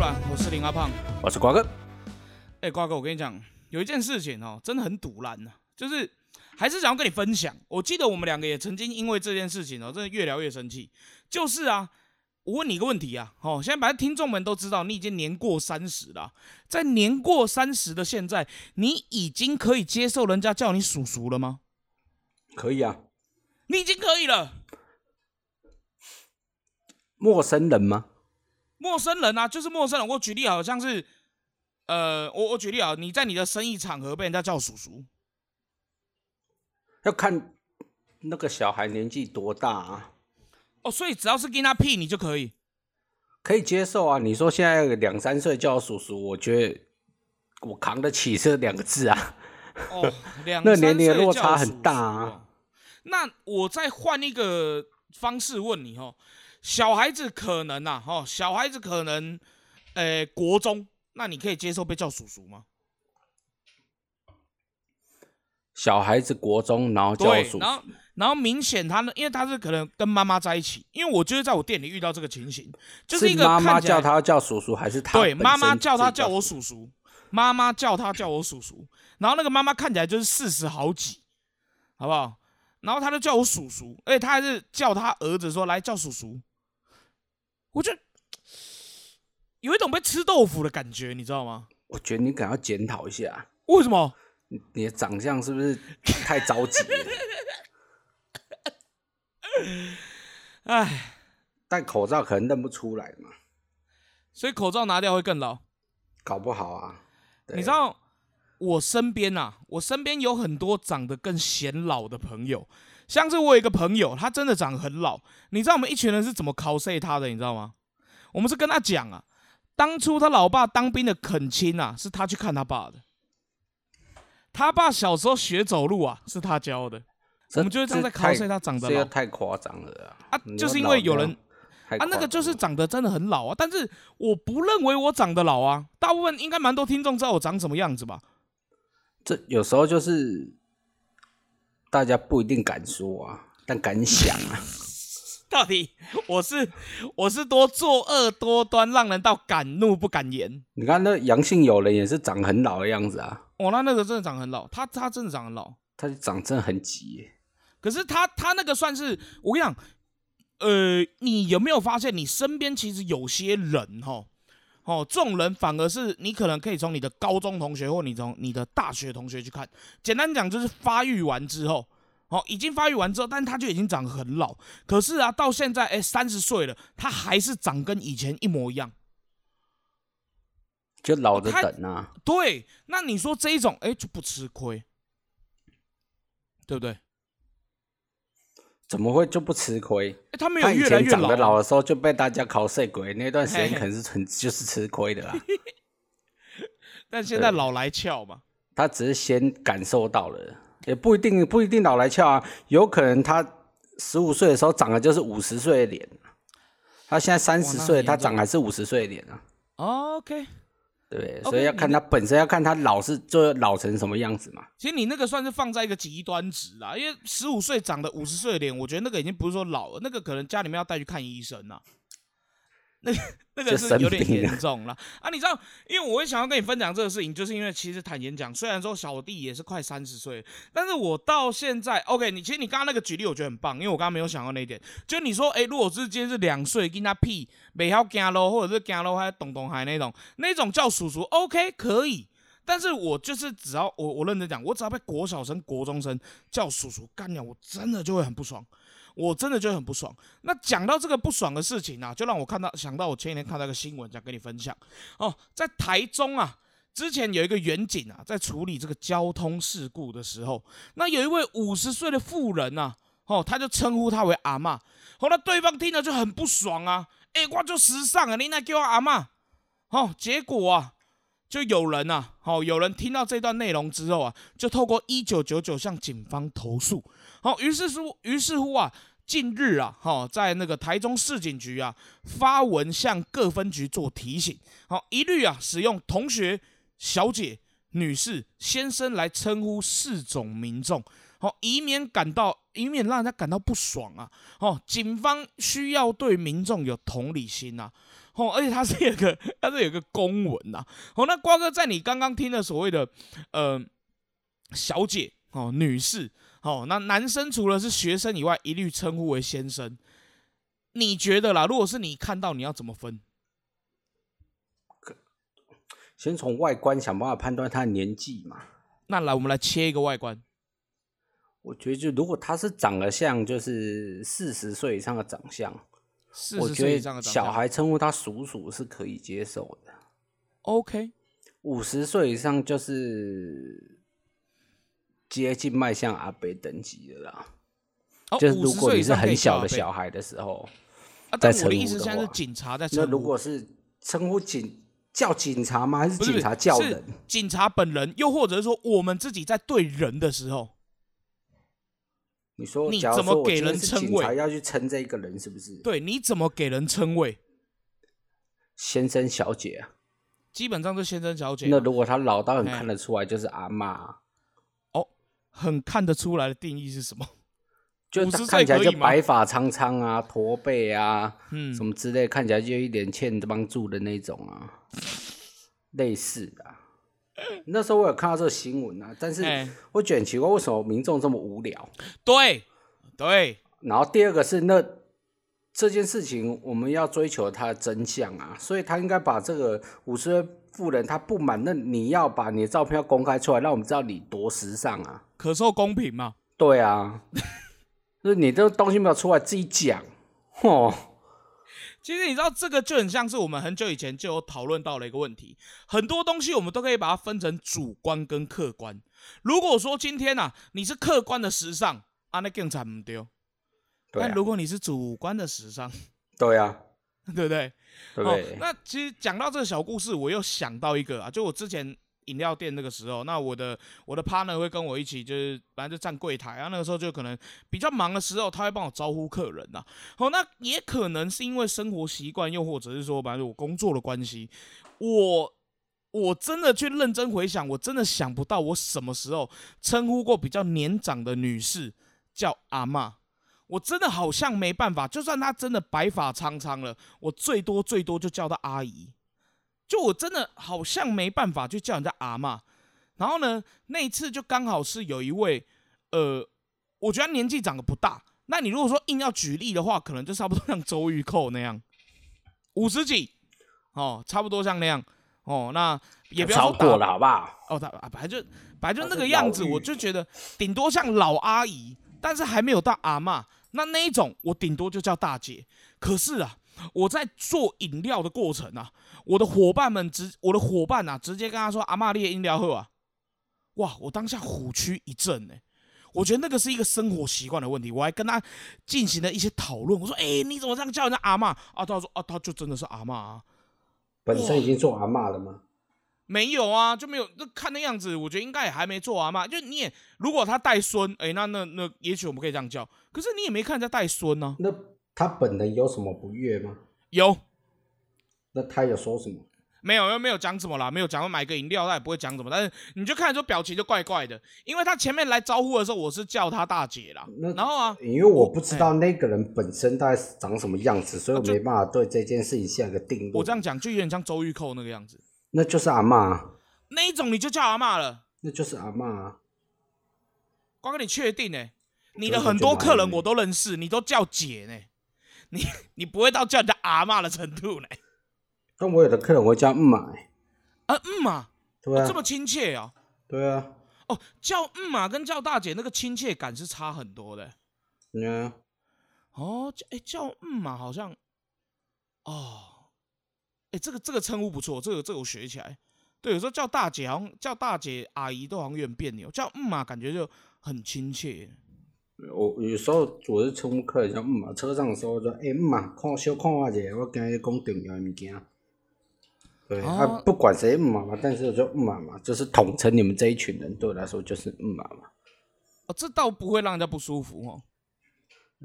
我是林阿胖。我是瓜哥。哎、瓜哥，我跟你讲，有一件事情哦，真的很堵然呢、就是还是想要跟你分享。我记得我们两个也曾经因为这件事情哦，真的越聊越生气。就是啊，我问你一个问题啊，哦，现在反正听众们都知道你已经年过三十了啊，在年过三十的现在，你已经可以接受人家叫你叔叔了吗？可以啊，你已经可以了。陌生人吗？陌生人啊，就是陌生人。我举例好像是，呃，我我举例啊，你在你的生意场合被人家叫叔叔，要看那个小孩年纪多大啊，哦，所以只要是跟他屁你就可以。可以接受啊。你说现在两三岁叫叔叔，我觉得我扛得起这两个字啊。哦，两那三年龄的落差很大啊哦那我再换一个方式问你哦，小孩子可能呐、哦，小孩子可能，呃，国中，那你可以接受被叫叔叔吗？小孩子国中，然后叫我对，叔然后，然后明显他呢，因为他是可能跟妈妈在一起，因为我就是在我店里遇到这个情形，就是一个妈妈叫他叫叔叔，还是他对，妈妈叫他叫我叔叔，妈妈叫他叫我叔叔，然后那个妈妈看起来就是四十好几，好不好？然后他就叫我叔叔，而且他还是叫他儿子说来叫叔叔，我就 有一种被吃豆腐的感觉，你知道吗？我觉得你可能要检讨一下，为什么？你你的长相是不是 太着急了？哎，戴口罩可能认不出来嘛，所以口罩拿掉会更老。搞不好啊。你知道我身边呐、我身边有很多长得更显老的朋友，像是我有一个朋友，他真的长得很老。你知道我们一群人是怎么 cos 他的？你知道吗？我们是跟他讲啊，当初他老爸当兵的恳亲啊，是他去看他爸的。他爸小时候学走路啊，是他教的。我们就是这样在太 cos 他长得这个老太夸张了啊！啊，就是因为有人啊，那个就是长得真的很老啊，但是我不认为我长得老啊。大部分应该蛮多听众知道我长什么样子吧？这有时候就是大家不一定敢说啊，但敢想啊。到底我是我是多作恶多端，让人到敢怒不敢言。你看那阳性友人也是长很老的样子啊，哦，那那个真的长很老，他他真的长很老。他长真的很急耶。可是他他那个算是我跟你讲，呃，你有没有发现你身边其实有些人哈，哦，这种人反而是你可能可以从你的高中同学或你从你的大学同学去看，简单讲就是发育完之后。哦，已经发育完之后，但他就已经长得很老。可是啊，到现在，哎，三十岁了，他还是长跟以前一模一样。就老着他等啊，对，那你说这一种，哎，就不吃亏，对不对？怎么会就不吃亏？哎，他没有他以越来越前长得老。的时候就被大家考碎鬼，那段时间可能是很就是吃亏的啦。但现在老来俏嘛。他只是先感受到了，也不一定不一定老来俏啊，有可能他十五岁的时候长的就是五十岁的脸，他现在三十岁，他长还是五十岁的脸啊，OK，对所以要看他本身要看他老是就老成什么样子嘛。其实你那个算是放在一个极端值啦，因为十五岁长的五十岁的脸，我觉得那个已经不是说老了，那个可能家里面要带去看医生啦。那个 那个是有点严重了啊！你知道，因为我会想要跟你分享这个事情，就是因为其实坦言讲，虽然说小弟也是快三十岁，但是我到现在，OK，你其实你刚刚那个举例我觉得很棒，因为我刚刚没有想到那一点，就你说，哎、如果是今天是两岁跟他屁没晓行路，或者是行路还懂懂还那种，那种叫叔叔，OK 可以，但是我就是只要我我认真讲，我只要被国小生、国中生叫叔叔干掉，我真的就会很不爽，我真的就很不爽。那讲到这个不爽的事情啊，就让我看到想到我前几天看到一个新闻，想跟你分享哦，在台中啊。之前有一个远景啊，在处理这个交通事故的时候，那有一位五十岁的妇人啊，哦，他就称呼她为阿嬷，后来对方听了就很不爽啊，诶、我就时尚啊，你那叫我阿嬷，哦，结果啊，就有人啊，哦、有人听到这段内容之后啊，就透过一九九九向警方投诉。好、于是乎，于是乎啊，近日啊，哈、在那个台中市警局啊发文向各分局做提醒，好、一律啊使用同学、小姐、女士、先生来称呼四种民众。哦，以免感到以免让人家感到不爽啊，哦，警方需要对民众有同理心呐，哦，而且它是有个 它是有个公文呐，哦，那瓜哥在你刚刚听的所谓的呃小姐哦女士哦，那男生除了是学生以外，一律称呼为先生，你觉得啦？如果是你看到，你要怎么分？先从外观想办法判断他的年纪嘛。那来，我们来切一个外观。我觉得，就如果他是长得像，就是四十岁以上的长相，我觉得小孩称呼他叔叔是可以接受的。OK，五十岁以上就是接近迈向阿北等级的啦。哦，就是如果你是很小的小孩的时候，啊，但我的是警察在称呼。那如果是称呼警。叫警察吗？还是警察叫人？警察本人，又或者是说我们自己在对人的时候，你说你怎么给人称谓？要去称这个人是不是？对，你怎么给人称谓？先生、小姐啊，基本上是先生、小姐。那如果他老到很看得出来，就是阿妈。哦，很看得出来的定义是什么？就看起来就白发苍苍啊，驼背啊，嗯，什么之类，看起来就一点欠帮助的那种啊，类似的。那时候我有看到这个新闻啊，但是我觉得很奇怪，为什么民众这么无聊？对，对。然后第二个是，那这件事情我们要追求它的真相啊，所以他应该把这个五十岁妇人他不满，那你要把你的照片要公开出来，让我们知道你多时尚啊，可受公平吗？对啊。就是你这个东西没有出来自己讲，哦。其实你知道这个就很像是我们很久以前就有讨论到了一个问题，很多东西我们都可以把它分成主观跟客观。如果说今天呐你是客观的时尚，啊那更惨不丢。但如果你是主观的时尚，对呀，对不对？对。那其实讲到这个小故事，我又想到一个啊，就我之前。饮料店那个时候，那我的我的 partner 会跟我一起，就是反正就站柜台啊。那个时候就可能比较忙的时候，他会帮我招呼客人呐。好，那也可能是因为生活习惯，又或者是说，反正我工作的关系，我我真的去认真回想，我真的想不到我什么时候称呼过比较年长的女士叫阿妈。我真的好像没办法，就算她真的白发苍苍了，我最多最多就叫她阿姨。就我真的好像没办法去叫人家阿妈，然后呢，那一次就刚好是有一位，呃，我觉得年纪长得不大。那你如果说硬要举例的话，可能就差不多像周玉蔻那样，五十几，哦，差不多像那样，哦，那也不要超过了好不好？哦，他本来就本来就那个样子，我就觉得顶多像老阿姨，但是还没有到阿妈。那那一种我顶多就叫大姐。可是啊。我在做饮料的过程啊，我的伙伴们直，我的伙伴啊，直接跟他说：“阿玛利饮料喝啊！”哇，我当下虎躯一震呢。我觉得那个是一个生活习惯的问题，我还跟他进行了一些讨论。我说：“哎，你怎么这样叫人家阿妈？”啊，他说：“啊，他就真的是阿妈啊。”本身已经做阿妈了吗？没有啊，就没有。那看那样子，我觉得应该也还没做阿妈。就你也，如果他带孙，哎，那那那，也许我们可以这样叫。可是你也没看人家带孙呢。那。他本人有什么不悦吗？有。那他有说什么？没有，又没有讲什么啦，没有讲买个饮料，他也不会讲什么。但是你就看说表情就怪怪的，因为他前面来招呼的时候，我是叫他大姐啦。然后啊，因为我不知道那个人本身大概长什么样子，所以我没办法对这件事情下个定论。我这样讲就有点像周玉蔻那个样子。那就是阿妈。那一种你就叫阿妈了。那就是阿妈。光哥，你确定呢？你的很多客人我都认识，你都叫姐呢。你你不会到叫人家阿妈的程度呢？但我有的客人会叫嗯嘛，啊嗯嘛，对啊，这么亲切哦。对啊。哦，叫嗯嘛跟叫大姐那个亲切感是差很多的。嗯。哦，哎叫嗯嘛好像，哦，哎这个这个称呼不错，这个这个我学起来。对，有时候叫大姐好像叫大姐阿姨都好像有点别扭，叫嗯嘛感觉就很亲切。我有时候我是乘客，像嗯嘛，车上的时候说，哎嗯嘛，看小看我一下，我今日讲重要的物件。对，啊，不管谁嗯嘛嘛，但是就嗯嘛嘛，就是统称你们这一群人，对我来说就是嗯嘛嘛。哦，这倒不会让人家不舒服哦。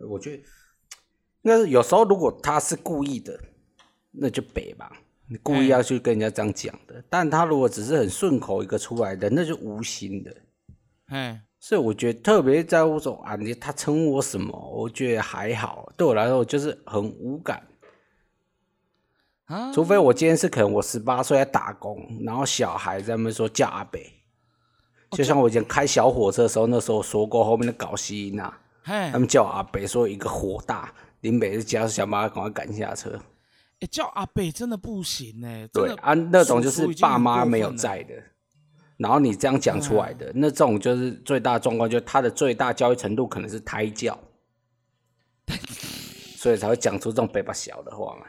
我觉得，那有时候如果他是故意的，那就北吧，你故意要去跟人家这样讲的。但他如果只是很顺口一个出来的，那就无心的。哎。所以我觉得特别在乎说啊，你他称呼我什么，我觉得还好，对我来说就是很无感。啊除非我今天是可能我十八岁在打工，然后小孩在那边说叫阿北，就像我以前开小火车的时候，那时候说过后面的搞西音啊，他们叫阿北，说一个火大，林北是叫小妈赶快赶下车。哎，叫阿北真的不行哎，对啊，那种就是爸妈没有在的，然后你这样讲出来的，那这种就是最大状况，就是他的最大教育程度可能是胎教，所以才会讲出这种北巴小的话嘛。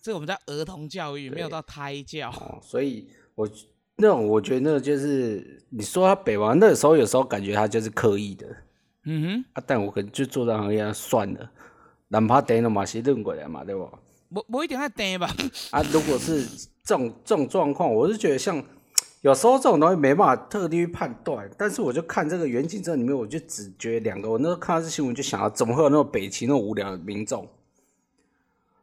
这我们叫儿童教育，没有到胎教。所以，我那种我觉得那就是你说他北王那时候有时候感觉他就是刻意的，嗯哼。啊，但我可能就做这行业算了，哪怕跌了嘛是认过来嘛，对不？不不一定要跌吧。啊，如果是这种这种状况，我是觉得像有时候这种东西没办法特地去判断，但是我就看这个远景这里面，我就只觉得两个，我那时候看到这新闻就想到，怎么会有那种北齐那种无聊的民众？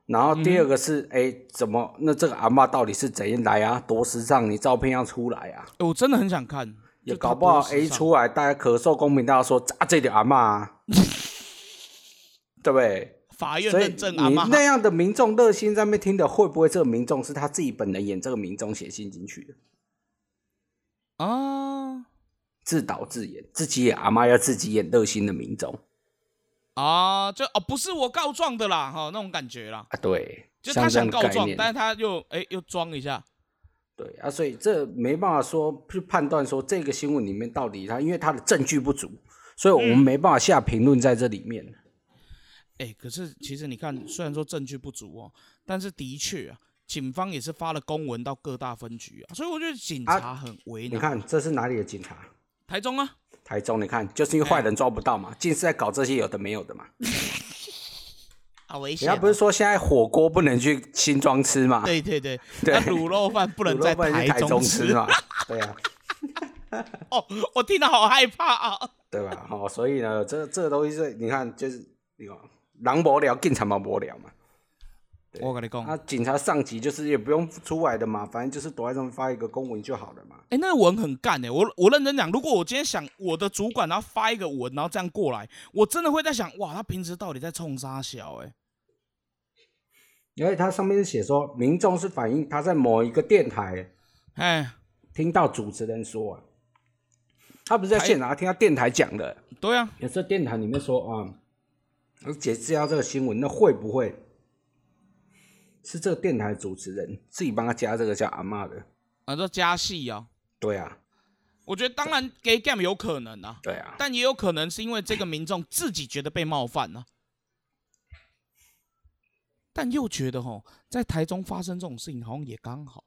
然后第二个是，哎，怎么？那这个阿妈到底是怎样来啊？多时尚，你照片要出来啊！我真的很想看，也搞不好，哎，出来大家咳嗽公平，大家说啊，这点阿妈，对不对？法院认证阿妈。你那样的民众热心在那边听的，会不会这个民众是他自己本人演这个民众写信进去的？啊，自导自演，自己演阿妈要自己演热心的民众。啊，就哦，不是我告状的啦，哈，那种感觉啦。啊，对，就他想告状，但是他又哎又装一下。对啊，所以这没办法说去判断说这个新闻里面到底他，因为他的证据不足，所以我们没办法下评论在这里面。哎，可是其实你看，虽然说证据不足哦，但是的确啊，警方也是发了公文到各大分局啊，所以我觉得警察很为难。你看这是哪里的警察？台中啊。台中，你看，就是因为坏人抓不到嘛，尽是在搞这些有的没有的嘛。好危险！人家不是说现在火锅不能去新庄吃嘛？对对 对，那卤肉饭不能在台中吃嘛？对啊。哦，我听到好害怕啊。对吧？哦，所以呢，这这个东西是，你看，就是你看，狼无聊，警察嘛无聊嘛。我跟你讲，他警察上级就是也不用出来的嘛，反正就是躲在上面发一个公文就好了嘛。哎，那个文很干哎，我我认真讲，如果我今天想我的主管，然后发一个文，然后这样过来，我真的会在想，哇，他平时到底在冲啥小哎？因为他上面是写说，民众是反映他在某一个电台，哎，听到主持人说，他不是在现场听到电台讲的，对啊，也是电台里面说啊，我解释一下这个新闻，那会不会？是这个电台主持人自己帮他加这个叫阿妈的，啊，说加戏啊？对啊，我觉得当然 gay game 有可能啊，对啊，但也有可能是因为这个民众自己觉得被冒犯了，但又觉得吼，在台中发生这种事情好像也刚好，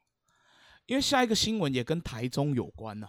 因为下一个新闻也跟台中有关呐，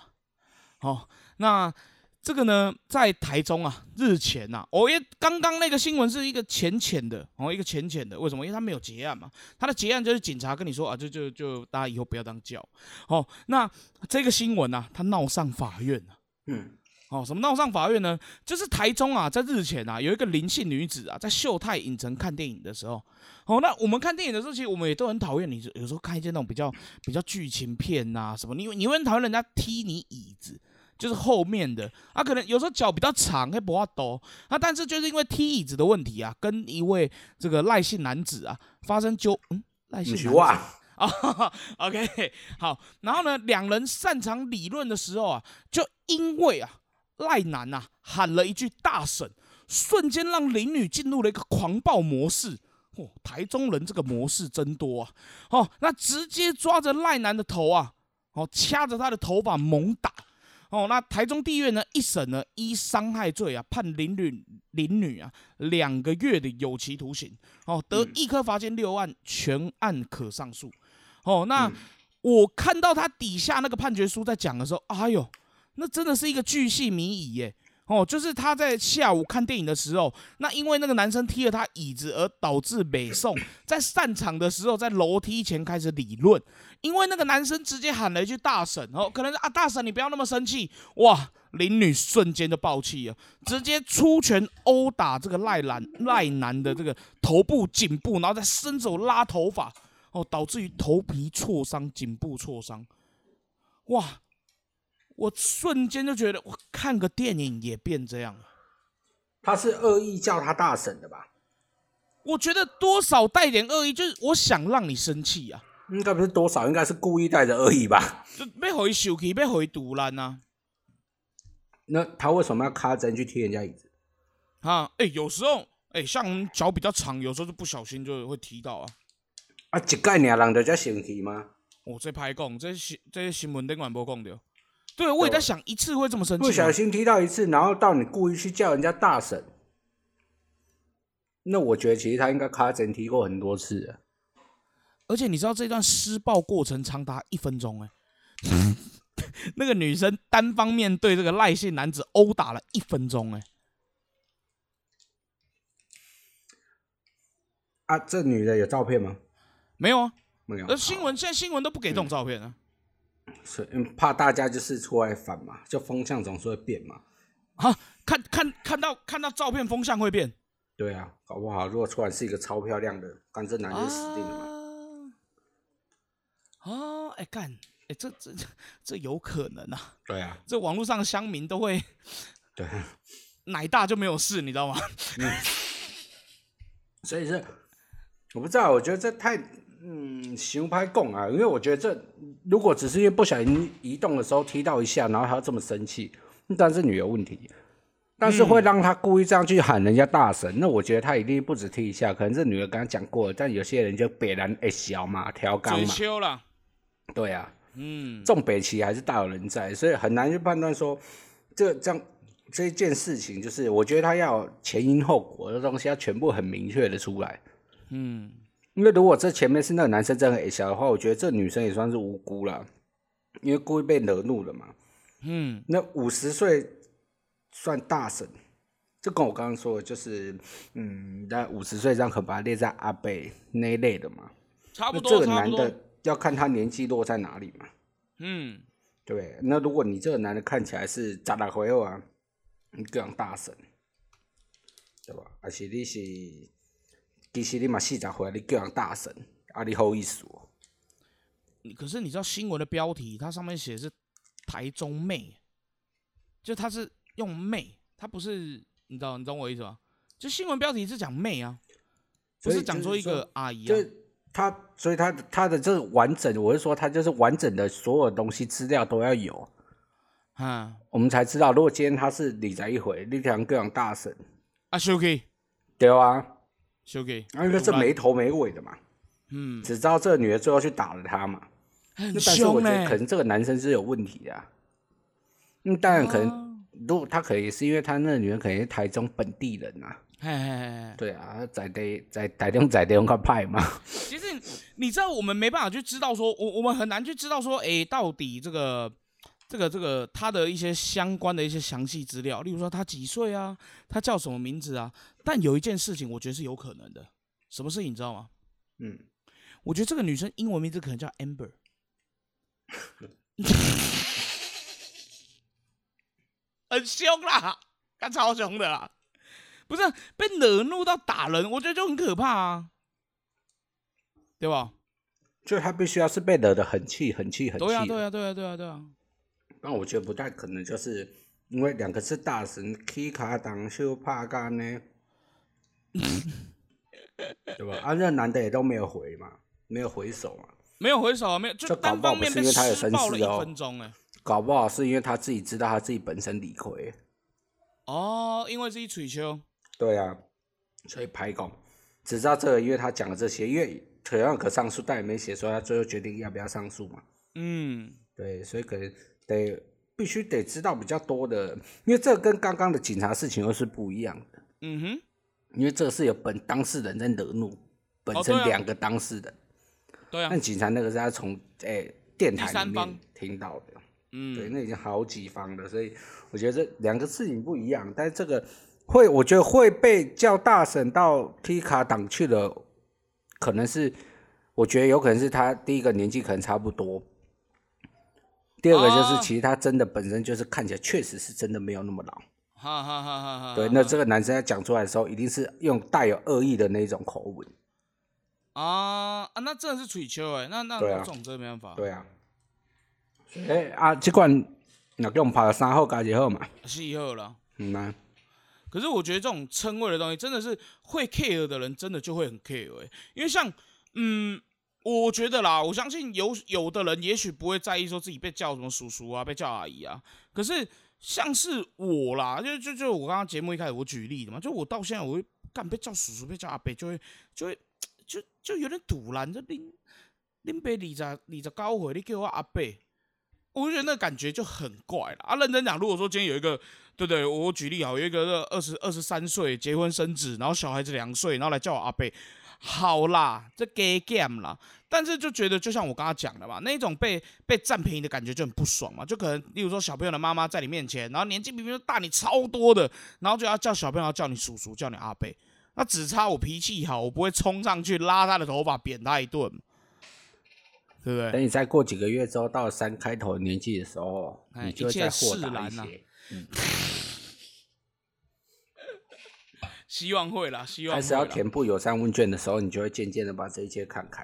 好，那。这个呢，在台中啊，日前呐，哦，因为刚刚那个新闻是一个浅浅的，哦，一个浅浅的，为什么？因为他没有结案嘛，他的结案就是警察跟你说啊，就就就大家以后不要当叫，哦，那这个新闻呢，他闹上法院了，嗯，哦，什么闹上法院呢？就是台中啊，在日前啊，有一个林姓女子啊，在秀泰影城看电影的时候，哦，那我们看电影的时候，其实我们也都很讨厌你，有时候看一些那种比较比较剧情片呐，什么，你你会很讨厌人家踢你椅子。就是后面的啊，可能有时候脚比较长，会不怕抖啊。但是就是因为踢椅子的问题啊，跟一位这个赖姓男子啊发生纠嗯赖姓男子啊，OK 好，然后呢，两人擅长理论的时候啊，就因为啊赖男呐喊了一句大婶，瞬间让林女进入了一个狂暴模式。哦，台中人这个模式真多啊。哦，那直接抓着赖男的头啊，哦掐着他的头发猛打。哦，那台中地院呢一审呢依伤害罪啊判林女林女啊两个月的有期徒刑，哦得一颗罚金六万，全案可上诉。哦，那我看到他底下那个判决书在讲的时候，哎呦，那真的是一个巨细靡遗耶。哦，就是他在下午看电影的时候，那因为那个男生踢了他椅子，而导致北宋在散场的时候，在楼梯前开始理论，因为那个男生直接喊了一句“大婶”，哦，可能是啊，大婶你不要那么生气，哇，林女瞬间就爆气了，直接出拳殴打这个赖男赖男的这个头部、颈部，然后再伸手拉头发，哦，导致于头皮挫伤、颈部挫伤，哇。我瞬间就觉得，我看个电影也变这样。他是恶意叫他大婶的吧？我觉得多少带点恶意，就是我想让你生气啊。应该不是多少，应该是故意带着而已吧？就被回手机，被回堵烂呐。那他为什么要卡针去踢人家椅子？啊，哎，有时候，哎，像脚比较长，有时候就不小心就会踢到啊。啊，一概两人就叫生气。吗？我这拍讲，这新这新闻顶晚播讲的。对，我也在想，一次会这么生气？不小心踢到一次，然后到你故意去叫人家大婶，那我觉得其实他应该卡针踢过很多次。而且你知道这段施暴过程长达一分钟哎，那个女生单方面对这个赖姓男子殴打了一分钟哎。啊，这女的有照片吗？没有啊，没有。那新闻现在新闻都不给这种照片啊，是怕大家就是出来反嘛，就风向总是会变嘛。啊，看看看到看到照片，风向会变。对啊，搞不好如果出来是一个超漂亮的，干这男人死定了嘛。啊，哎干，哎这这这有可能啊。对啊，这网络上乡民都会，对，奶大就没有事，你知道吗？嗯。所以是。我不知道，我觉得这太嗯行拍供啊，因为我觉得这如果只是因为不小心移动的时候踢到一下，然后他这么生气，但是女有问题，但是会让他故意这样去喊人家大神，那我觉得他一定不止踢一下，可能这女的刚刚讲过了，但有些人就北南哎小嘛调缸嘛，了，对啊，嗯，重北齐还是大有人在，所以很难去判断说这这样这件事情，就是我觉得他要前因后果的东西要全部很明确的出来。嗯，因为如果这前面是那个男生真的很小的话，我觉得这女生也算是无辜了，因为故意被惹怒了嘛。嗯，那五十岁算大神，这跟我刚刚说的就是，嗯，那五十岁这样可把它列在阿贝那一类的嘛。差不多，这个男的要看他年纪落在哪里嘛。嗯，对。那如果你这个男的看起来是咋大回啊，你讲大神，对吧？而且你是。其实你嘛四十岁，你叫人大神，啊，你好意思哦？可是你知道新闻的标题，它上面写是台中妹，就它是用妹，它不是你知道你懂我意思吗？就新闻标题是讲妹啊，不是讲说一个阿姨啊。他所以他他的这完整，我是说他就是完整的所有东西资料都要有，啊，我们才知道如果今天他是李在一回，你讲各样大神啊，Suki，对啊。修给，因为这没头没尾的嘛，嗯，只知道这个女的最后去打了他嘛，很凶得可能这个男生是有问题的，嗯，当然可能，如果他可以是因为他那个女人可能是台中本地人呐，对啊，在地 在台中在地方靠派嘛。其实你知道，我们没办法去知道说，我我们很难去知道说，哎，到底这个。这个这个他的一些相关的一些详细资料，例如说他几岁啊，他叫什么名字啊？但有一件事情，我觉得是有可能的。什么事情你知道吗？嗯，我觉得这个女生英文名字可能叫 Amber，很凶啦，她超凶的啦，不是被惹怒到打人，我觉得就很可怕啊，对吧？就他必须要是被惹得很气、很气、很气。对啊，对啊，对啊，对啊，对啊。那我觉得不太可能，就是因为两个是大神，K 卡挡秀怕干呢，对吧？啊，那男的也都没有回嘛，没有回手嘛，没有回手，没有，就单方面被施暴了一分钟哎，搞不好是因为他自己知道他自己本身理亏。哦，因为是一吹球。对啊，所以排拱，只知道这个，因为他讲了这些，因为可让可上诉，但也没写说他最后决定要不要上诉嘛。嗯，对，所以可能。得必须得知道比较多的，因为这跟刚刚的警察事情又是不一样的。嗯哼，因为这个是有本当事人在惹怒，本身两个当事人。对啊。但警察那个是他从诶电台里面听到的。嗯。对，那已经好几方了，所以我觉得这两个事情不一样。但是这个会，我觉得会被叫大神到 T 卡档去的，可能是我觉得有可能是他第一个年纪可能差不多。第二个就是，其实他真的本身就是看起来确实是真的没有那么老。哈哈哈哈哈。对，那这个男生在讲出来的时候，一定是用带有恶意的那种口吻。啊啊，那真的是吹球哎，那那这种真没办法。对啊。哎啊，这款那给我们拍了三号加几号嘛？四号了。嗯呐。可是我觉得这种称谓的东西，真的是会 care 的人，真的就会很 care 哎。因为像，嗯，我觉得啦，我相信有有的人也许不会在意说自己被叫什么叔叔啊，被叫阿姨啊。可是像是我啦，就就就我刚刚节目一开始我举例的嘛，就我到现在我会干被叫叔叔，被叫阿伯，就会就会就就有点堵拦着拎拎杯李着李着高回，你给我阿伯，我就觉得那感觉就很怪了啊。认真讲，如果说今天有一个。对对，我举例好，有一个二十二十三岁结婚生子，然后小孩子两岁，然后来叫我阿贝，好啦，这 gay game 啦。但是就觉得，就像我刚刚讲的嘛，那种被被占便宜的感觉就很不爽嘛。就可能，例如说小朋友的妈妈在你面前，然后年纪比别人大你超多的，然后就要叫小朋友叫你叔叔，叫你阿贝。那只差我脾气好，我不会冲上去拉他的头发扁他一顿，对不对？等你再过几个月之后，到三开头年纪的时候，你就会再豁达一些。希望会啦，希望开始要填不友善问卷的时候，你就会渐渐的把这一切看开。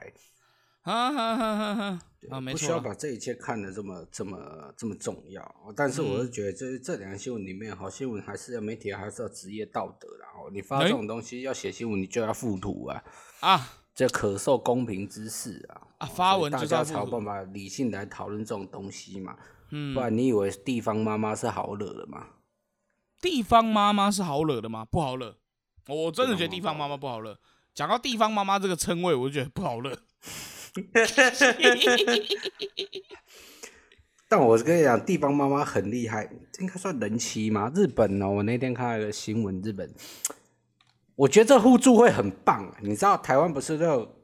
啊哈哈哈哈！啊，没错，不需要把这一切看得这么这么这么重要。但是我是觉得，这这两个新闻里面，好新闻还是要媒体还是要职业道德然后你发这种东西要写新闻，你就要附图啊啊！这可受公平之事啊啊！发文大家才有办法理性来讨论这种东西嘛。嗯，不然你以为地方妈妈是好惹的吗？地方妈妈是好惹的吗？不好惹。我真的觉得地方妈妈不好惹。讲到地方妈妈这个称谓，我就觉得不好惹。但我跟你讲，地方妈妈很厉害，应该算人妻嘛？日本哦，我那天看了个新闻，日本，我觉得这互助会很棒。你知道台湾不是都？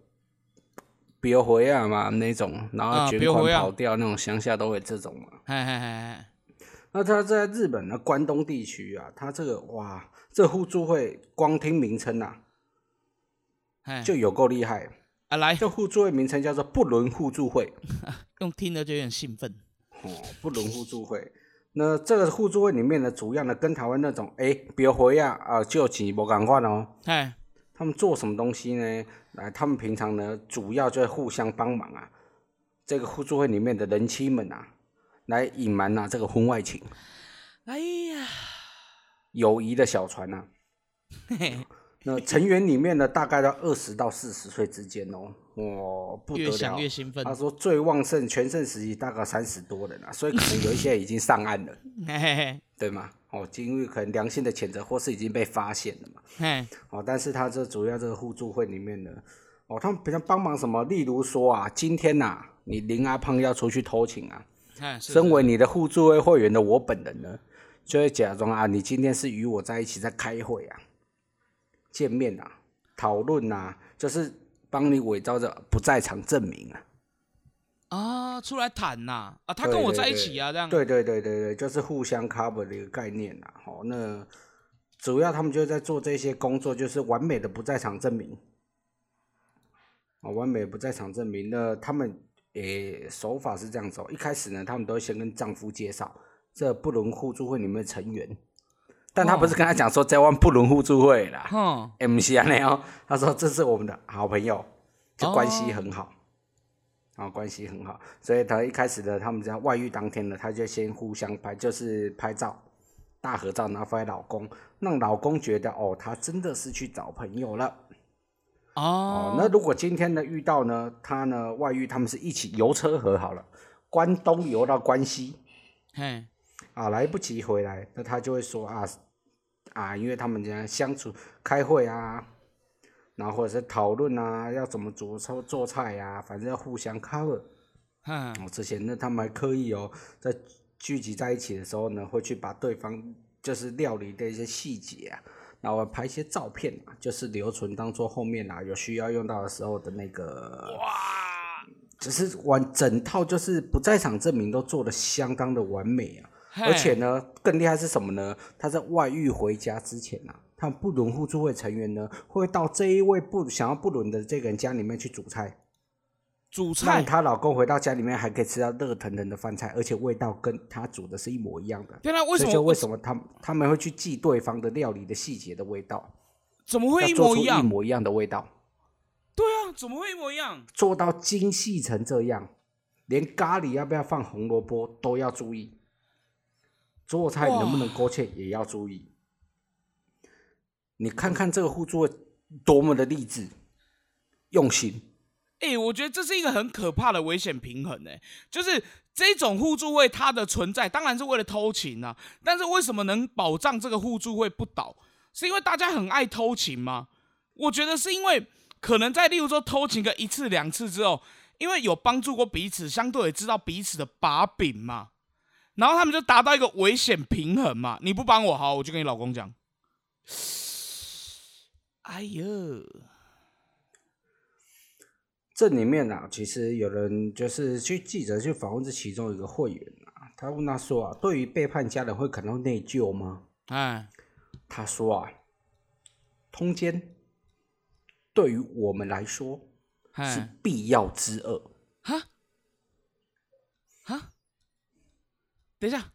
别回啊嘛那种，然后卷款跑掉那种乡下都会这种嘛。那他在日本的关东地区啊，他这个哇，这互助会光听名称呐，就有够厉害啊！来，这互助会名称叫做不伦互助会，用听的就有点兴奋哦。不伦互助会，那这个互助会里面呢，主要呢跟台湾那种哎别回啊啊就钱无共款哦。哎，他们做什么东西呢？来，他们平常呢，主要就是互相帮忙啊。这个互助会里面的人妻们啊，来隐瞒呐这个婚外情。哎呀，友谊的小船呐。那成员里面呢，大概在二十到四十岁之间哦。哇，不得了！越想越兴奋。他说最旺盛全盛时期大概三十多人啊，所以可能有一些已经上岸了，对吗？哦，因为可能良性的谴责或是已经被发现了嘛。嗯。哦，但是他这主要这个互助会里面呢，哦，他们比较帮忙什么？例如说啊，今天呐，你林阿胖要出去偷情啊，身为你的互助会会员的我本人呢，就会假装啊，你今天是与我在一起在开会啊，见面啊，讨论啊，就是帮你伪造着不在场证明啊。啊，出来谈呐！啊，他跟我在一起啊，这样。对对对对对，就是互相 cover 的一个概念呐。好，那主要他们就在做这些工作，就是完美的不在场证明。啊，完美不在场证明。那他们诶手法是这样走，一开始呢，他们都会先跟丈夫介绍这不伦互助会里面的成员，但他不是跟他讲说在湾不伦互助会啦，嗯，M C 啊那样，他说这是我们的好朋友，就关系很好。啊，关系很好，所以他一开始的他们在外遇当天呢，他就先互相拍，就是拍照，大合照拿回来老公，让老公觉得哦，他真的是去找朋友了。哦，那如果今天呢遇到呢，他呢外遇，他们是一起游车河好了，关东游到关西，嘿，啊来不及回来，那他就会说啊啊，因为他们这样相处开会啊。然后或者是讨论啊，要怎么煮做做菜呀，反正要互相 cover。嗯，这些那他们还刻意哦，在聚集在一起的时候呢，会去把对方就是料理的一些细节啊，然后拍一些照片啊，就是留存当做后面啊有需要用到的时候的那个。哇！只是完整套就是不在场证明都做的相当的完美啊，而且呢，更厉害是什么呢？他在外遇回家之前啊。他们不伦互助会成员呢，会到这一位不想要不伦的这个人家里面去煮菜，煮菜，她老公回到家里面还可以吃到热腾腾的饭菜，而且味道跟他煮的是一模一样的。对啊，为什么？为什么他他们会去记对方的料理的细节的味道？怎么会一模一样？一模一样的味道？对啊，怎么会一模一样？做到精细成这样，连咖喱要不要放红萝卜都要注意。做菜能不能勾芡也要注意。你看看这个互助会多么的励志、用心。哎，我觉得这是一个很可怕的危险平衡哎，就是这种互助会它的存在当然是为了偷情啊，但是为什么能保障这个互助会不倒？是因为大家很爱偷情吗？我觉得是因为可能在例如说偷情个一次两次之后，因为有帮助过彼此，相对也知道彼此的把柄嘛，然后他们就达到一个危险平衡嘛。你不帮我好，我就跟你老公讲。哎呦。这里面啊，其实有人就是去记者去访问这其中一个会员啊，他问他说啊，对于背叛家人会感到内疚吗？哎，他说啊，通奸对于我们来说是必要之恶。哈？哈？等一下，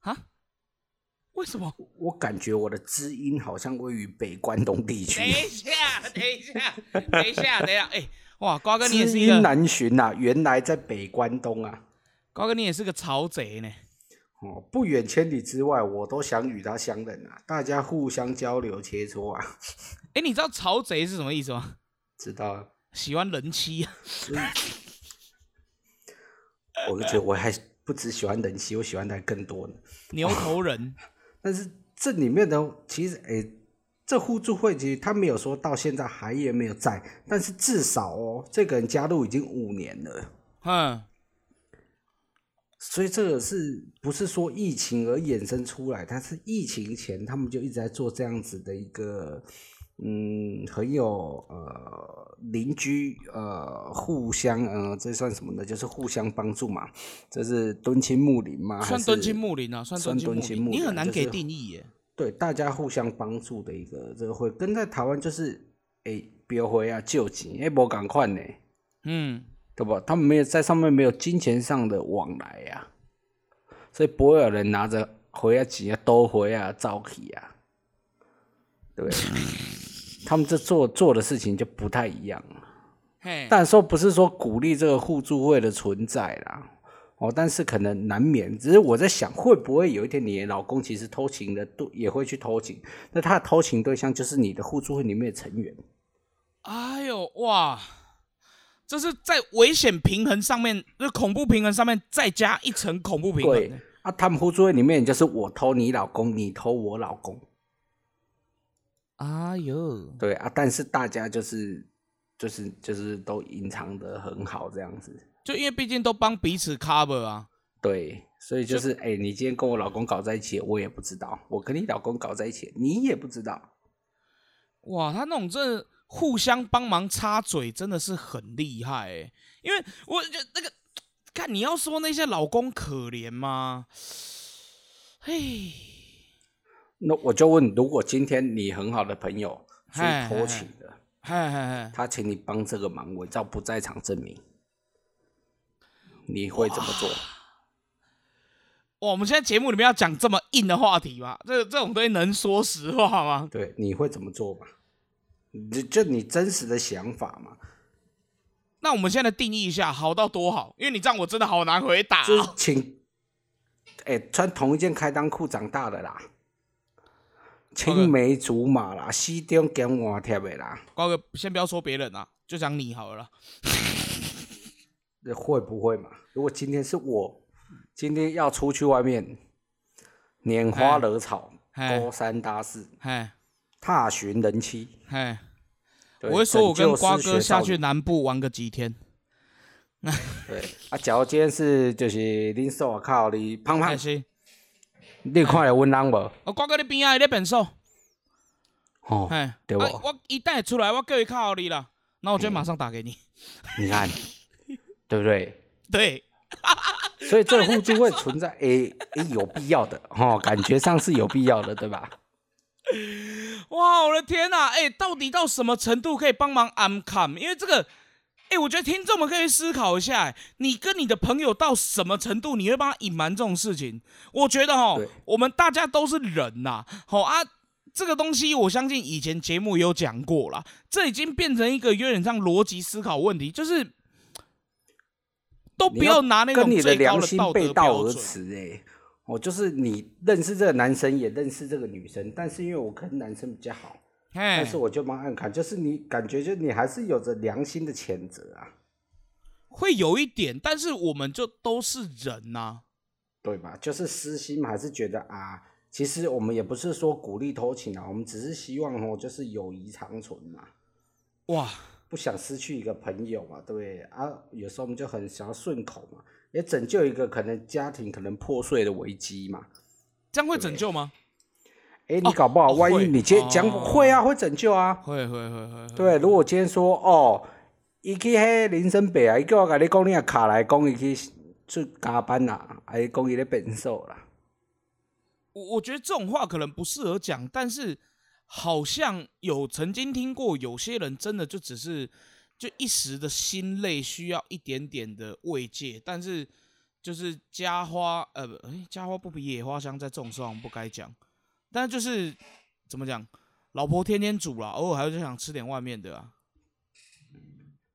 啊？为什么？我感觉我的知音好像位于北关东地区。等一下，等一下，等一下，等一下，哎。哇，瓜哥你也是一个难寻呐，原来在北关东啊。瓜哥你也是个曹贼呢。哦，不远千里之外，我都想与他相认啊，大家互相交流切磋啊。哎，你知道曹贼是什么意思吗？知道啊，喜欢人妻啊。我就觉得我还不只喜欢人妻，我喜欢的更多呢。牛头人。但是这里面的其实哎。这互助会其实他没有说到现在还也没有在，但是至少哦，这个人加入已经五年了，嗯，所以这个是不是说疫情而衍生出来？他是疫情前他们就一直在做这样子的一个，嗯，很有呃邻居呃互相呃这算什么呢？就是互相帮助嘛，这是敦亲睦邻嘛？算敦亲睦邻啊，算敦亲睦邻，你很难给定义耶。对，大家互相帮助的一个这个会，跟在台湾就是，哎，标回啊救急，哎，无赶快呢，嗯，对不？他们没有在上面没有金钱上的往来呀，所以不会有人拿着回啊钱啊多回啊招起啊，对不对？他们这做做的事情就不太一样，但说不是说鼓励这个互助会的存在啦。哦，但是可能难免，只是我在想，会不会有一天你的老公其实偷情的，都也会去偷情，那他的偷情对象就是你的互助会里面的成员。哎呦哇，这是在危险平衡上面，那恐怖平衡上面再加一层恐怖平衡。对啊，他们互助会里面就是我偷你老公，你偷我老公。哎呦，对啊，但是大家就是就是就是都隐藏的很好，这样子。就因为毕竟都帮彼此 cover 啊，对，所以就是哎，你今天跟我老公搞在一起，我也不知道；我跟你老公搞在一起，你也不知道。哇，他那种这互相帮忙插嘴，真的是很厉害哎。因为我觉得那个，看你要说那些老公可怜吗？嘿，那我就问，如果今天你很好的朋友去偷情的，他请你帮这个忙，伪造不在场证明。你会怎么做？哇，我们现在节目里面要讲这么硬的话题吗？这这种东西能说实话吗？对，你会怎么做嘛？就就你真实的想法嘛？那我们现在定义一下，好到多好？因为你这样我真的好难回答。就是请，哎，穿同一件开裆裤长大的啦，青梅竹马啦，西中跟我贴的啦。瓜哥，先不要说别人啦，就讲你好了。会不会嘛？如果今天是我，今天要出去外面拈花惹草、勾三搭四、踏寻人妻，我会说我跟瓜哥下去南部玩个几天。对啊，假如今天是就是恁手靠你胖胖，你看来温人无？哦，瓜哥你边啊，你变瘦。哦，对不？我一旦出来，我叫伊靠你了，那我就马上打给你。你看。对不对？对，所以这个互助会存在，诶诶，有必要的哦，感觉上是有必要的，对吧？哇，我的天哪，哎，到底到什么程度可以帮忙 I'm come？因为这个，哎，我觉得听众们可以思考一下，你跟你的朋友到什么程度，你会帮他隐瞒这种事情？我觉得哦，我们大家都是人呐，好啊，这个东西我相信以前节目也有讲过了，这已经变成一个有点像逻辑思考问题，就是。都不要拿那种跟你的良心背道而驰哎，哦，就是你认识这个男生，也认识这个女生，但是因为我跟男生比较好，但是我就帮暗看，就是你感觉就你还是有着良心的谴责啊，会有一点，但是我们就都是人呐，对吧？就是私心还是觉得啊，其实我们也不是说鼓励偷情啊，我们只是希望哦，就是友谊长存嘛，哇，不想失去一个朋友嘛，对不对啊？有时候我们就很想要顺口嘛。也拯救一个可能家庭可能破碎的危机嘛？这样会拯救吗？哎，你搞不好，万一你接讲会啊，会拯救啊，会会会会。对，如果今天说哦，伊去迄林森北啊，伊叫我跟你讲，你啊卡来讲，伊去去加班啦，还是讲伊咧变瘦啦。我我觉得这种话可能不适合讲，但是好像有曾经听过，有些人真的就只是。就一时的心累，需要一点点的慰藉，但是就是家花，呃，不，哎，家花不比野花香，在这种时候不该讲。但就是怎么讲，老婆天天煮了，偶尔还是想吃点外面的啊。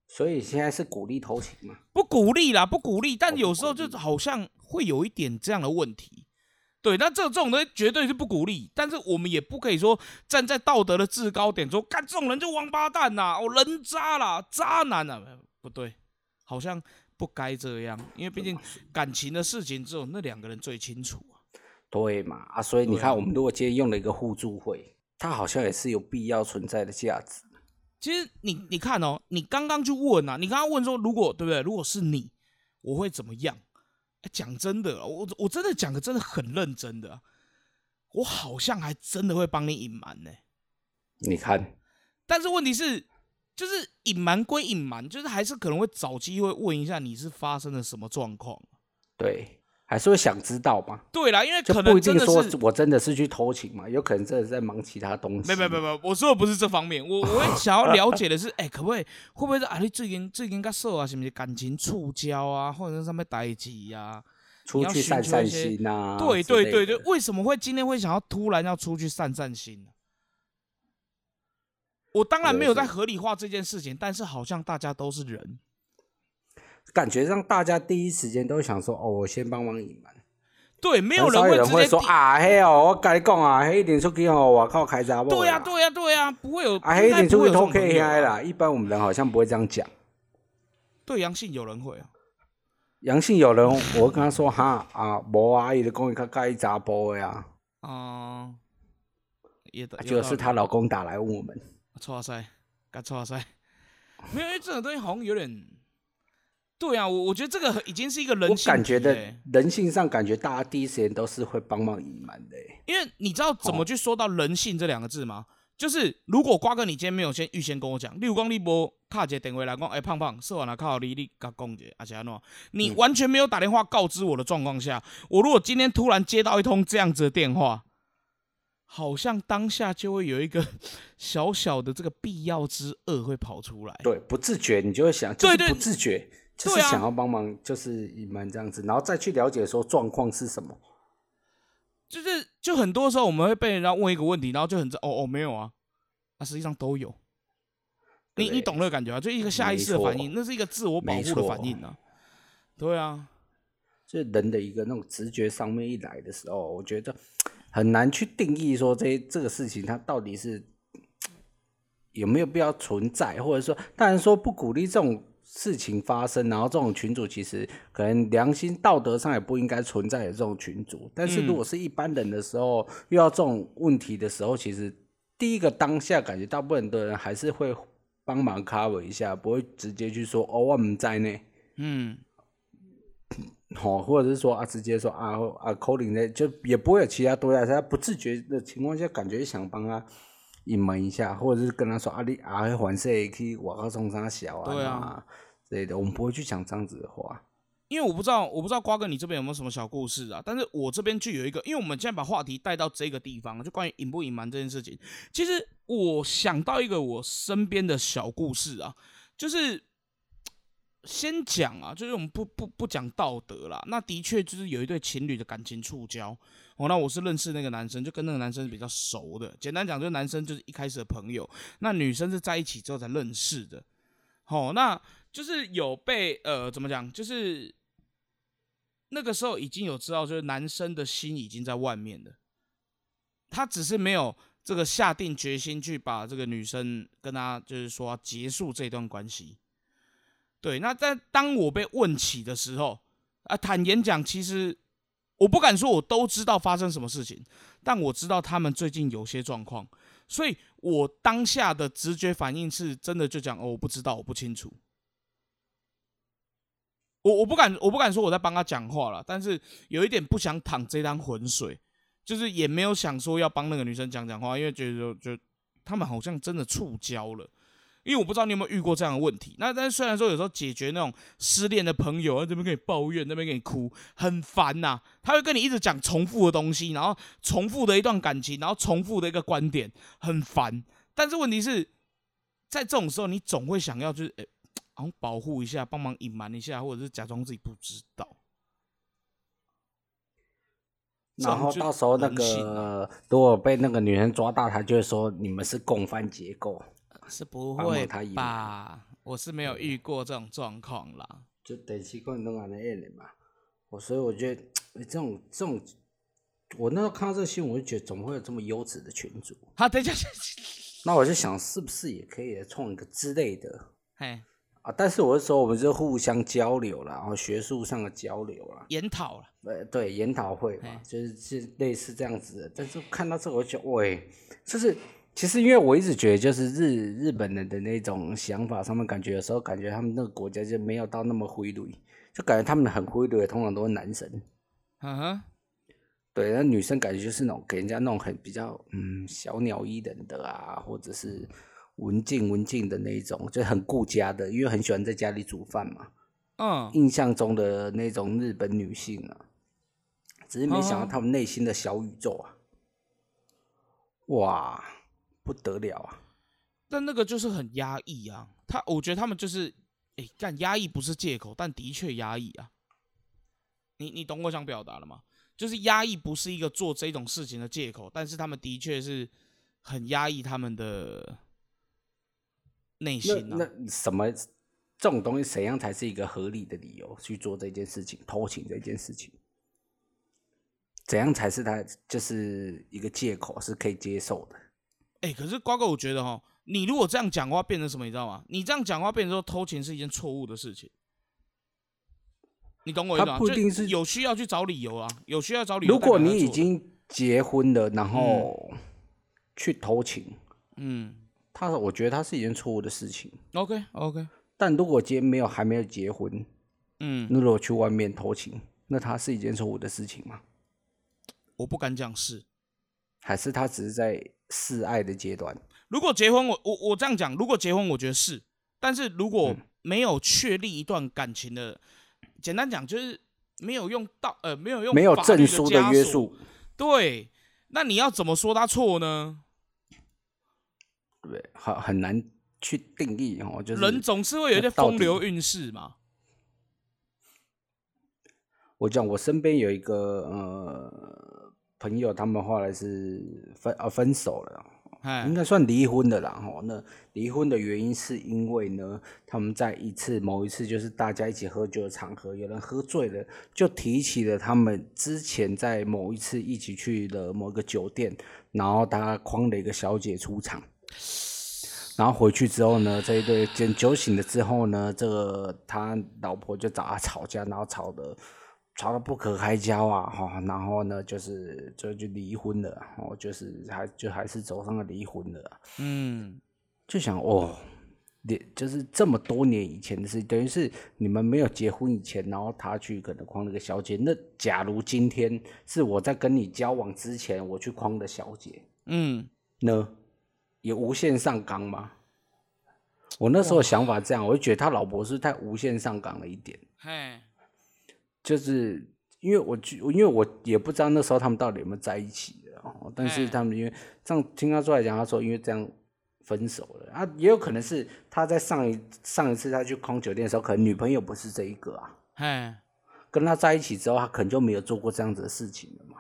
所以现在是鼓励偷情吗？不鼓励啦，不鼓励。但有时候就好像会有一点这样的问题。对，那这这种东西绝对是不鼓励，但是我们也不可以说站在道德的制高点说，干这种人就王八蛋呐，哦，人渣啦，渣男啊，不对，好像不该这样，因为毕竟感情的事情只有那两个人最清楚啊。对嘛啊，所以你看，我们如果今天用了一个互助会，它好像也是有必要存在的价值。其实你你看哦，你刚刚就问啊，你刚刚问说，如果对不对？如果是你，我会怎么样？讲真的，我我真的讲的真的很认真的，我好像还真的会帮你隐瞒呢。你看，但是问题是，就是隐瞒归隐瞒，就是还是可能会找机会问一下你是发生了什么状况。对，还是会想知道嘛。对啦，因为可能不一定说我真的是去偷情嘛，有可能真的在忙其他东西。没没没没，我说的不是这方面，我我想要 了解的是，哎，可不可以会不会是啊？你最近最近跟受啊，是不是感情触礁啊，或者是什么代际呀？出去散散心啊！对对对对，为什么会今天会想要突然要出去散散心呢？我当然没有在合理化这件事情，但是好像大家都是人，感觉让大家第一时间都想说：“哦，我先帮忙隐瞒。”对，没有人会会说：“啊，嘿哦，我跟你讲啊，黑一点出去哦，我靠开闸。”对呀，对呀，对呀，不会有啊，黑一点出去偷 K I 啦。一般我们人好像不会这样讲。对，阳性有人会啊。阳性有人，我跟他说哈啊，无啊，伊的公伊较介意查甫的啊。哦，也就是她老公打来问我们。错塞，该错塞，没有，因为这种东西好像有点。对啊，我我觉得这个已经是一个人性。感觉的人性上，感觉大家第一时间都是会帮忙隐瞒的。因为你知道怎么去说到人性这两个字吗？就是如果瓜哥你今天没有先预先跟我讲，例如讲你无卡姐电话来讲，哎胖胖，说完了靠你你甲讲一下，而且安怎？你完全没有打电话告知我的状况下，我如果今天突然接到一通这样子的电话，好像当下就会有一个 小小的这个必要之恶会跑出来。对，不自觉你就会想，对对，不自觉就是想要帮忙，就是隐瞒这样子，然后再去了解说状况是什么。就是，就很多时候我们会被人家问一个问题，然后就很哦哦没有啊，那实际上都有。你你懂那个感觉啊？就一个下意识的反应，那是一个自我保护的反应啊。对啊，就人的一个那种直觉上面一来的时候，我觉得很难去定义说这这个事情它到底是有没有必要存在，或者说当然说不鼓励这种。事情发生，然后这种群主其实可能良心道德上也不应该存在的这种群主，但是如果是一般人的时候，遇到这种问题的时候，其实第一个当下感觉大部分的人还是会帮忙 cover 一下，不会直接去说哦我们在内，嗯，好，或者是说啊直接说啊啊 calling 呢，就也不会有其他多大，他不自觉的情况下，感觉想帮他隐瞒一下，或者是跟他说啊你啊还谁去我靠冲啥小啊，对啊。之类的，我们不会去讲这样子的话，因为我不知道，我不知道瓜哥你这边有没有什么小故事啊？但是我这边就有一个，因为我们现在把话题带到这个地方，就关于隐不隐瞒这件事情。其实我想到一个我身边的小故事啊，就是先讲啊，就是我们不不不讲道德啦。那的确就是有一对情侣的感情触礁哦。那我是认识那个男生，就跟那个男生是比较熟的。简单讲，就是男生就是一开始的朋友，那女生是在一起之后才认识的。好，那。就是有被呃怎么讲？就是那个时候已经有知道，就是男生的心已经在外面了，他只是没有这个下定决心去把这个女生跟他就是说结束这段关系。对，那在当我被问起的时候，啊，坦言讲，其实我不敢说我都知道发生什么事情，但我知道他们最近有些状况，所以我当下的直觉反应是真的就讲哦，我不知道，我不清楚。我我不敢，我不敢说我在帮他讲话了，但是有一点不想淌这滩浑水，就是也没有想说要帮那个女生讲讲话，因为觉得就他们好像真的触礁了。因为我不知道你有没有遇过这样的问题。那但是虽然说有时候解决那种失恋的朋友，这边跟你抱怨，那边跟你哭，很烦呐。他会跟你一直讲重复的东西，然后重复的一段感情，然后重复的一个观点，很烦。但是问题是在这种时候，你总会想要就是。然后保护一下，帮忙隐瞒一下，或者是假装自己不知道。然后到时候那个如果被那个女人抓到，他就会说你们是共犯结构。是不会吧？我是没有遇过这种状况啦。就电视可能都安尼演的嘛。我所以我觉得这种这种，我那时候看到这个新闻，我就觉得怎么会有这么优质的群主？好，等一下。那我就想，是不是也可以创一个之类的？嘿。啊！但是我是说，我们就互相交流了，然后学术上的交流了，研讨了。呃，对，研讨会嘛，就是是类似这样子的。但是看到这个，我就喂，就是其实因为我一直觉得，就是日日本人的那种想法上面，感觉有时候感觉他们那个国家就没有到那么灰绿，就感觉他们很灰绿，通常都是男生。嗯哼。对，那女生感觉就是那种给人家那种很比较嗯小鸟依人的啊，或者是。文静文静的那一种，就很顾家的，因为很喜欢在家里煮饭嘛。嗯，印象中的那种日本女性啊，只是没想到他们内心的小宇宙啊，哇，不得了啊！但那个就是很压抑啊。他，我觉得他们就是，哎，干压抑不是借口，但的确压抑啊。你你懂我想表达了吗？就是压抑不是一个做这种事情的借口，但是他们的确是很压抑他们的。内心啊那什么这种东西怎样才是一个合理的理由去做这件事情偷情这件事情？怎样才是他就是一个借口是可以接受的？哎，可是瓜哥，我觉得哈，你如果这样讲话变成什么，你知道吗？你这样讲话变成说偷情是一件错误的事情，你懂我意思吗？不一定是有需要去找理由啊，有需要找理由。如果你已经结婚了，然后去偷情，嗯。他，我觉得他是一件错误的事情。OK，OK。但如果今天没有还没有结婚，嗯，那如果去外面偷情，那他是一件错误的事情吗？我不敢讲是，还是他只是在示爱的阶段。如果结婚，我我我这样讲，如果结婚，我觉得是。但是如果没有确立一段感情的，简单讲就是没有用到呃，没有用没有证书的约束，对，那你要怎么说他错呢？对，很很难去定义哦，就是人总是会有一些风流韵事嘛。我讲，我身边有一个呃朋友，他们后来是分啊分手了，应该算离婚的啦。哈，那离婚的原因是因为呢，他们在一次某一次就是大家一起喝酒的场合，有人喝醉了，就提起了他们之前在某一次一起去的某个酒店，然后他诓了一个小姐出场。然后回去之后呢，这一对酒酒醒了之后呢，这个他老婆就找他吵架，然后吵得吵得不可开交啊，哈，然后呢就是就就离婚了，哦，就是还就还是走上了离婚了，嗯，就想哦，你就是这么多年以前的事，等于是你们没有结婚以前，然后他去可能框了个小姐，那假如今天是我在跟你交往之前，我去框的小姐，嗯，呢？也无限上纲吗？我那时候想法这样，我就觉得他老婆是太无限上纲了一点。嘿，就是因为我，因为我也不知道那时候他们到底有没有在一起的。但是他们因为这样听他出来讲，他说因为这样分手了啊，也有可能是他在上一上一次他去空酒店的时候，可能女朋友不是这一个啊。嘿，跟他在一起之后，他可能就没有做过这样子的事情了嘛。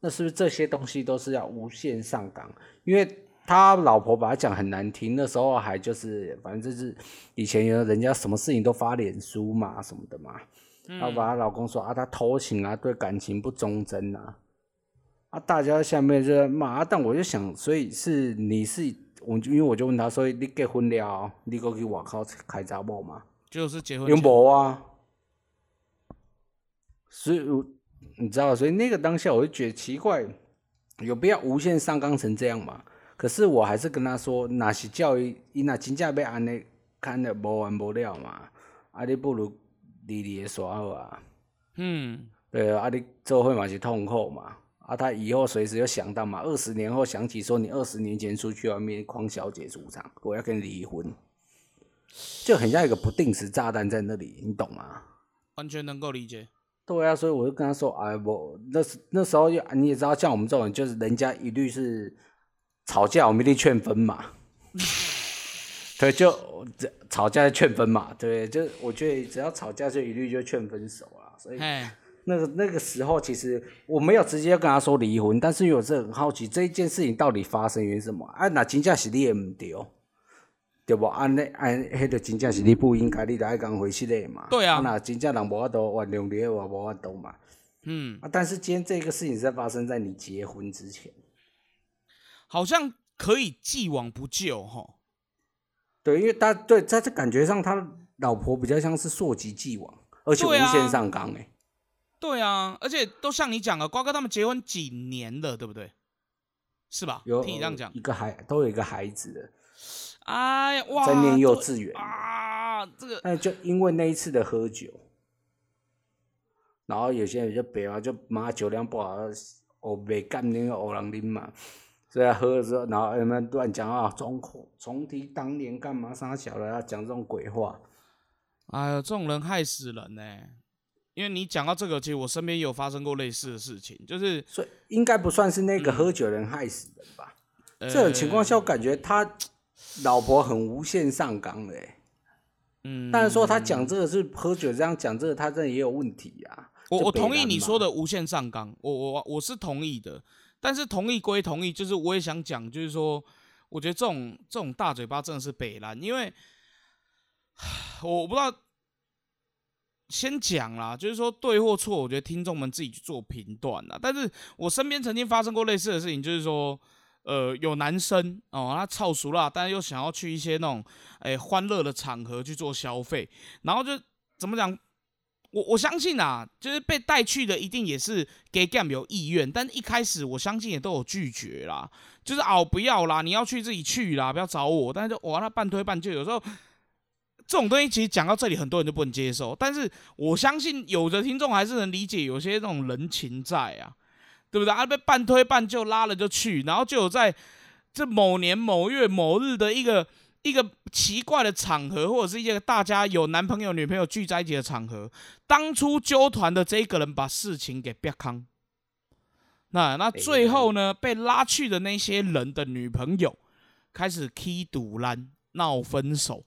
那是不是这些东西都是要无限上纲？因为他老婆把他讲很难听，那时候还就是反正就是以前有人家什么事情都发脸书嘛什么的嘛，然后把她老公说啊她偷情啊，对感情不忠贞啊，啊大家下面就在骂，但我就想，所以是你是我，因为我就问他，所以你结婚了，你过去外口开查某嘛？就是结婚。有无啊？所以你知道，所以那个当下我就觉得奇怪，有必要无限上纲成这样吗？可是我还是跟他说，那是教育，伊那真正要安尼，看得无完无了嘛。啊，你不如离离耍好啊。嗯，对啊，啊你做会嘛是痛苦嘛。啊，他以后随时又想到嘛，二十年后想起说你二十年前出去外面诓小姐出场，我要跟你离婚，就很像一个不定时炸弹在那里，你懂吗？完全能够理解。对啊，所以我就跟他说，哎，我那时那时候你也知道，像我们这种人，就是人家一律是。吵架我们一定劝分嘛，对，就吵架劝分嘛，对，就我觉得只要吵架就一律就劝分手啊，所以那个那个时候其实我没有直接跟他说离婚，但是我是很好奇这一件事情到底发生于什么啊？那真正是你也唔对，对不？按那按迄个真正是你不应该，你来讲回去的嘛？对啊，那真正人无法度原谅你，我无法度嘛。嗯啊，但是今天这个事情是发生在你结婚之前。好像可以既往不咎哈，对，因为他对在这感觉上，他老婆比较像是溯及既往，而且无限上纲哎。对啊，而且都像你讲了，瓜哥他们结婚几年了，对不对？是吧？有听你这样讲，一个孩都有一个孩子的，哎呀哇，在念幼稚园啊，这个，那就因为那一次的喝酒，然后有些人就别啊，就妈酒量不好，哦，没干那个欧郎啉嘛。所以喝了之后，然后他们乱讲啊，重重提当年干嘛杀小了，要讲这种鬼话。哎呀，这种人害死人呢！因为你讲到这个，其实我身边也有发生过类似的事情，就是所以应该不算是那个喝酒人害死人吧？这种情况下，我感觉他老婆很无限上纲嘞。嗯，但是说他讲这个是喝酒这样讲这个，他真的也有问题呀。我我同意你说的无限上纲，我我我是同意的。但是同意归同意，就是我也想讲，就是说，我觉得这种这种大嘴巴真的是北蓝，因为我不知道，先讲啦，就是说对或错，我觉得听众们自己去做评断啦。但是我身边曾经发生过类似的事情，就是说，呃，有男生哦，他操熟了，但是又想要去一些那种哎欢乐的场合去做消费，然后就怎么讲？我我相信啊，就是被带去的一定也是给 Gam 有意愿，但一开始我相信也都有拒绝啦，就是哦不要啦，你要去自己去啦，不要找我。但是就哇，那半推半就，有时候这种东西其实讲到这里，很多人就不能接受。但是我相信有的听众还是能理解，有些那种人情在啊，对不对？啊，被半推半就拉了就去，然后就有在这某年某月某日的一个。一个奇怪的场合，或者是一个大家有男朋友、女朋友聚在一起的场合，当初纠团的这一个人把事情给憋康，那那最后呢，被拉去的那些人的女朋友开始踢赌烂闹分手，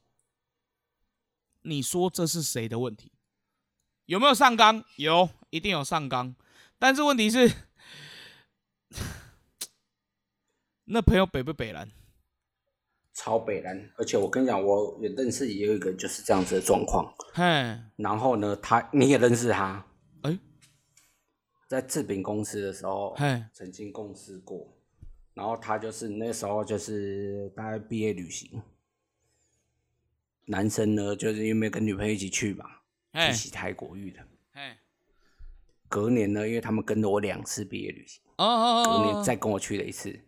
你说这是谁的问题？有没有上纲？有，一定有上纲，但是问题是，那朋友北不北蓝？超北南，而且我跟你讲，我也认识也有一个就是这样子的状况。嘿，然后呢，他你也认识他？哎，在制品公司的时候，嘿，曾经共事过。然后他就是那时候就是大概毕业旅行，男生呢就是因为跟女朋友一起去嘛，去洗泰国浴的。嘿，隔年呢，因为他们跟了我两次毕业旅行，哦哦哦，隔年再跟我去了一次。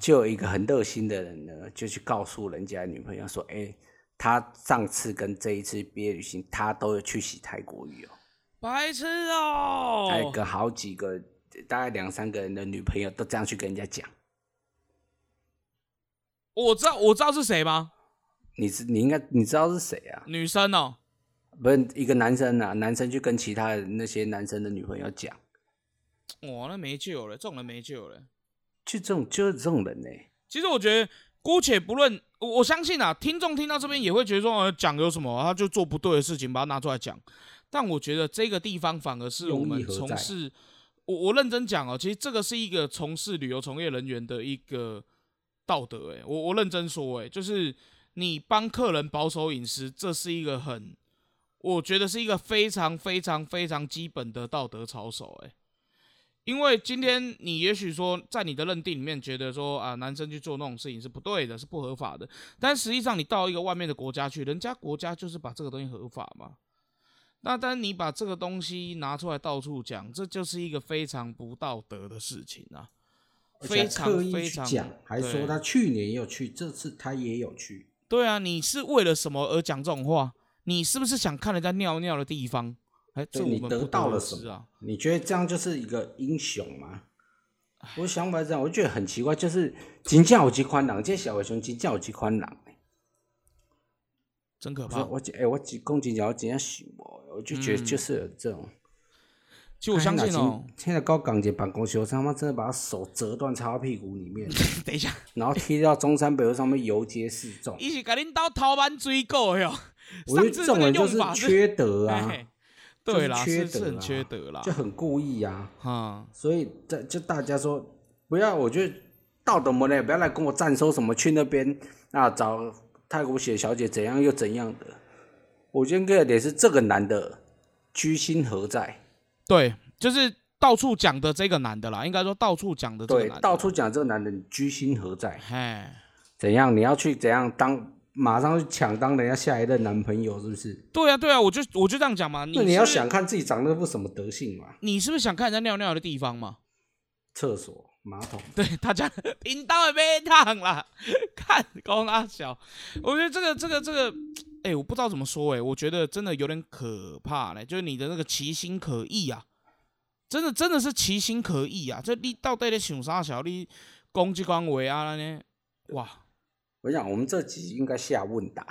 就有一个很热心的人呢，就去告诉人家女朋友说：“哎，他上次跟这一次毕业旅行，他都有去洗泰国浴哦。”白痴哦！还有个好几个，大概两三个人的女朋友都这样去跟人家讲。我知道，我知道是谁吗？你是你应该你知道是谁啊？女生哦，不是一个男生啊，男生去跟其他的那些男生的女朋友讲。哇，那没救了，这种人没救了。就这种就是这种人呢。其实我觉得，姑且不论，我相信啊，听众听到这边也会觉得说，讲有什么，他就做不对的事情，把它拿出来讲。但我觉得这个地方反而是我们从事，我我认真讲哦，其实这个是一个从事旅游从业人员的一个道德。哎，我我认真说，哎，就是你帮客人保守隐私，这是一个很，我觉得是一个非常非常非常基本的道德操守。哎，因为今天你也许说在你的认定里面觉得说啊，男生去做那种事情是不对的，是不合法的。但实际上你到一个外面的国家去，人家国家就是把这个东西合法嘛。那当你把这个东西拿出来到处讲，这就是一个非常不道德的事情啊！非常非常讲，还说他去年也有去，这次他也有去。对啊，你是为了什么而讲这种话？你是不是想看人家尿尿的地方？哎，这你得到了什么？你觉得这样就是一个英雄吗？我想法是这样，我觉得很奇怪，就是金价有几宽朗，这小伟兄金价有几宽朗。真可怕！我哎，我几公斤，我怎样想我？我就觉得就是这种。其实我相信哦，现在高港姐办公室，我他妈真的把手折断插到屁股里面。等一下，然后贴到中山北路上面游街示众。一起给领导逃班追过哟。我觉得这种人就是缺德啊！对啦，缺德很缺德啦，就很故意呀。啊，所以这就大家说不要，我觉得道德模呢，不要来跟我站收什么去那边啊找。泰国血小姐怎样又怎样的？我今天个点是这个男的居心何在？对，就是到处讲的这个男的啦。应该说到处讲的这个男，到处讲这个男的居心何在？哎，怎样？你要去怎样当？马上去抢当人家下一任男朋友是不是？对啊，对啊，我就我就这样讲嘛。那你要想看自己长得不什么德性嘛？你是不是想看人家尿尿的地方嘛？厕所。马桶，对他讲频道也被烫了，看高阿小，我觉得这个这个这个，哎，我不知道怎么说，哎，我觉得真的有点可怕嘞，就是你的那个其心可疑啊，真的真的是其心可疑啊，这你到底在想啥？小你攻击官维啊呢？哇，我想我们这集应该下问答。